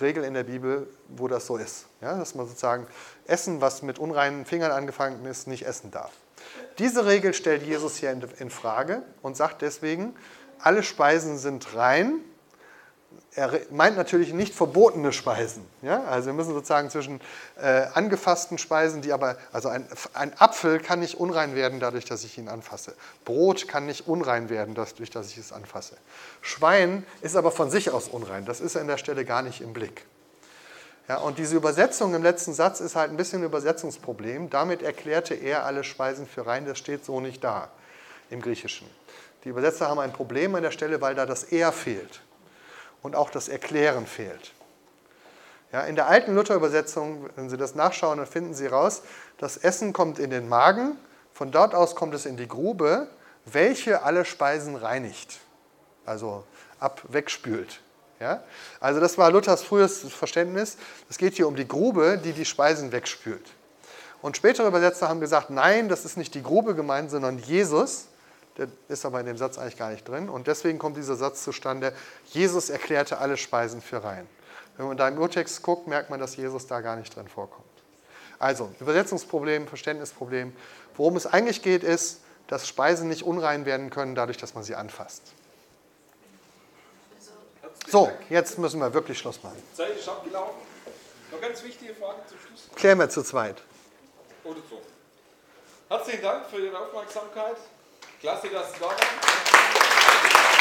Regel in der Bibel, wo das so ist. Ja? Dass man sozusagen Essen, was mit unreinen Fingern angefangen ist, nicht essen darf. Diese Regel stellt Jesus hier in Frage und sagt deswegen, alle Speisen sind rein, er meint natürlich nicht verbotene Speisen. Ja? Also wir müssen sozusagen zwischen äh, angefassten Speisen, die aber, also ein, ein, Apfel kann nicht unrein werden dadurch, dass ich ihn anfasse. Brot kann nicht unrein werden dadurch, dass ich es anfasse. Schwein ist aber von sich aus unrein. Das ist an der Stelle gar nicht im Blick. Ja, und diese Übersetzung im letzten Satz ist halt ein bisschen ein Übersetzungsproblem. Damit erklärte er alle Speisen für rein. Das steht so nicht da im Griechischen. Die Übersetzer haben ein Problem an der Stelle, weil da das Er fehlt und auch das Erklären fehlt. Ja, in der alten Luther-Übersetzung, wenn Sie das nachschauen, dann finden Sie raus, das Essen kommt in den Magen, von dort aus kommt es in die Grube, welche alle Speisen reinigt, also ab wegspült. Ja? Also das war Luthers frühes Verständnis. Es geht hier um die Grube, die die Speisen wegspült. Und spätere Übersetzer haben gesagt, nein, das ist nicht die Grube gemeint, sondern Jesus, der ist aber in dem Satz eigentlich gar nicht drin. Und deswegen kommt dieser Satz zustande, Jesus erklärte alle Speisen für rein. Wenn man da im Urtext guckt, merkt man, dass Jesus da gar nicht drin vorkommt. Also, Übersetzungsproblem, Verständnisproblem. Worum es eigentlich geht, ist, dass Speisen nicht unrein werden können, dadurch, dass man sie anfasst. So, jetzt müssen wir wirklich Schluss machen. Zeit ist abgelaufen. Noch ganz wichtige Frage zum Schluss. Klären wir zu zweit. Oder so. Herzlichen Dank für Ihre Aufmerksamkeit. Klasse, dass Sie da waren.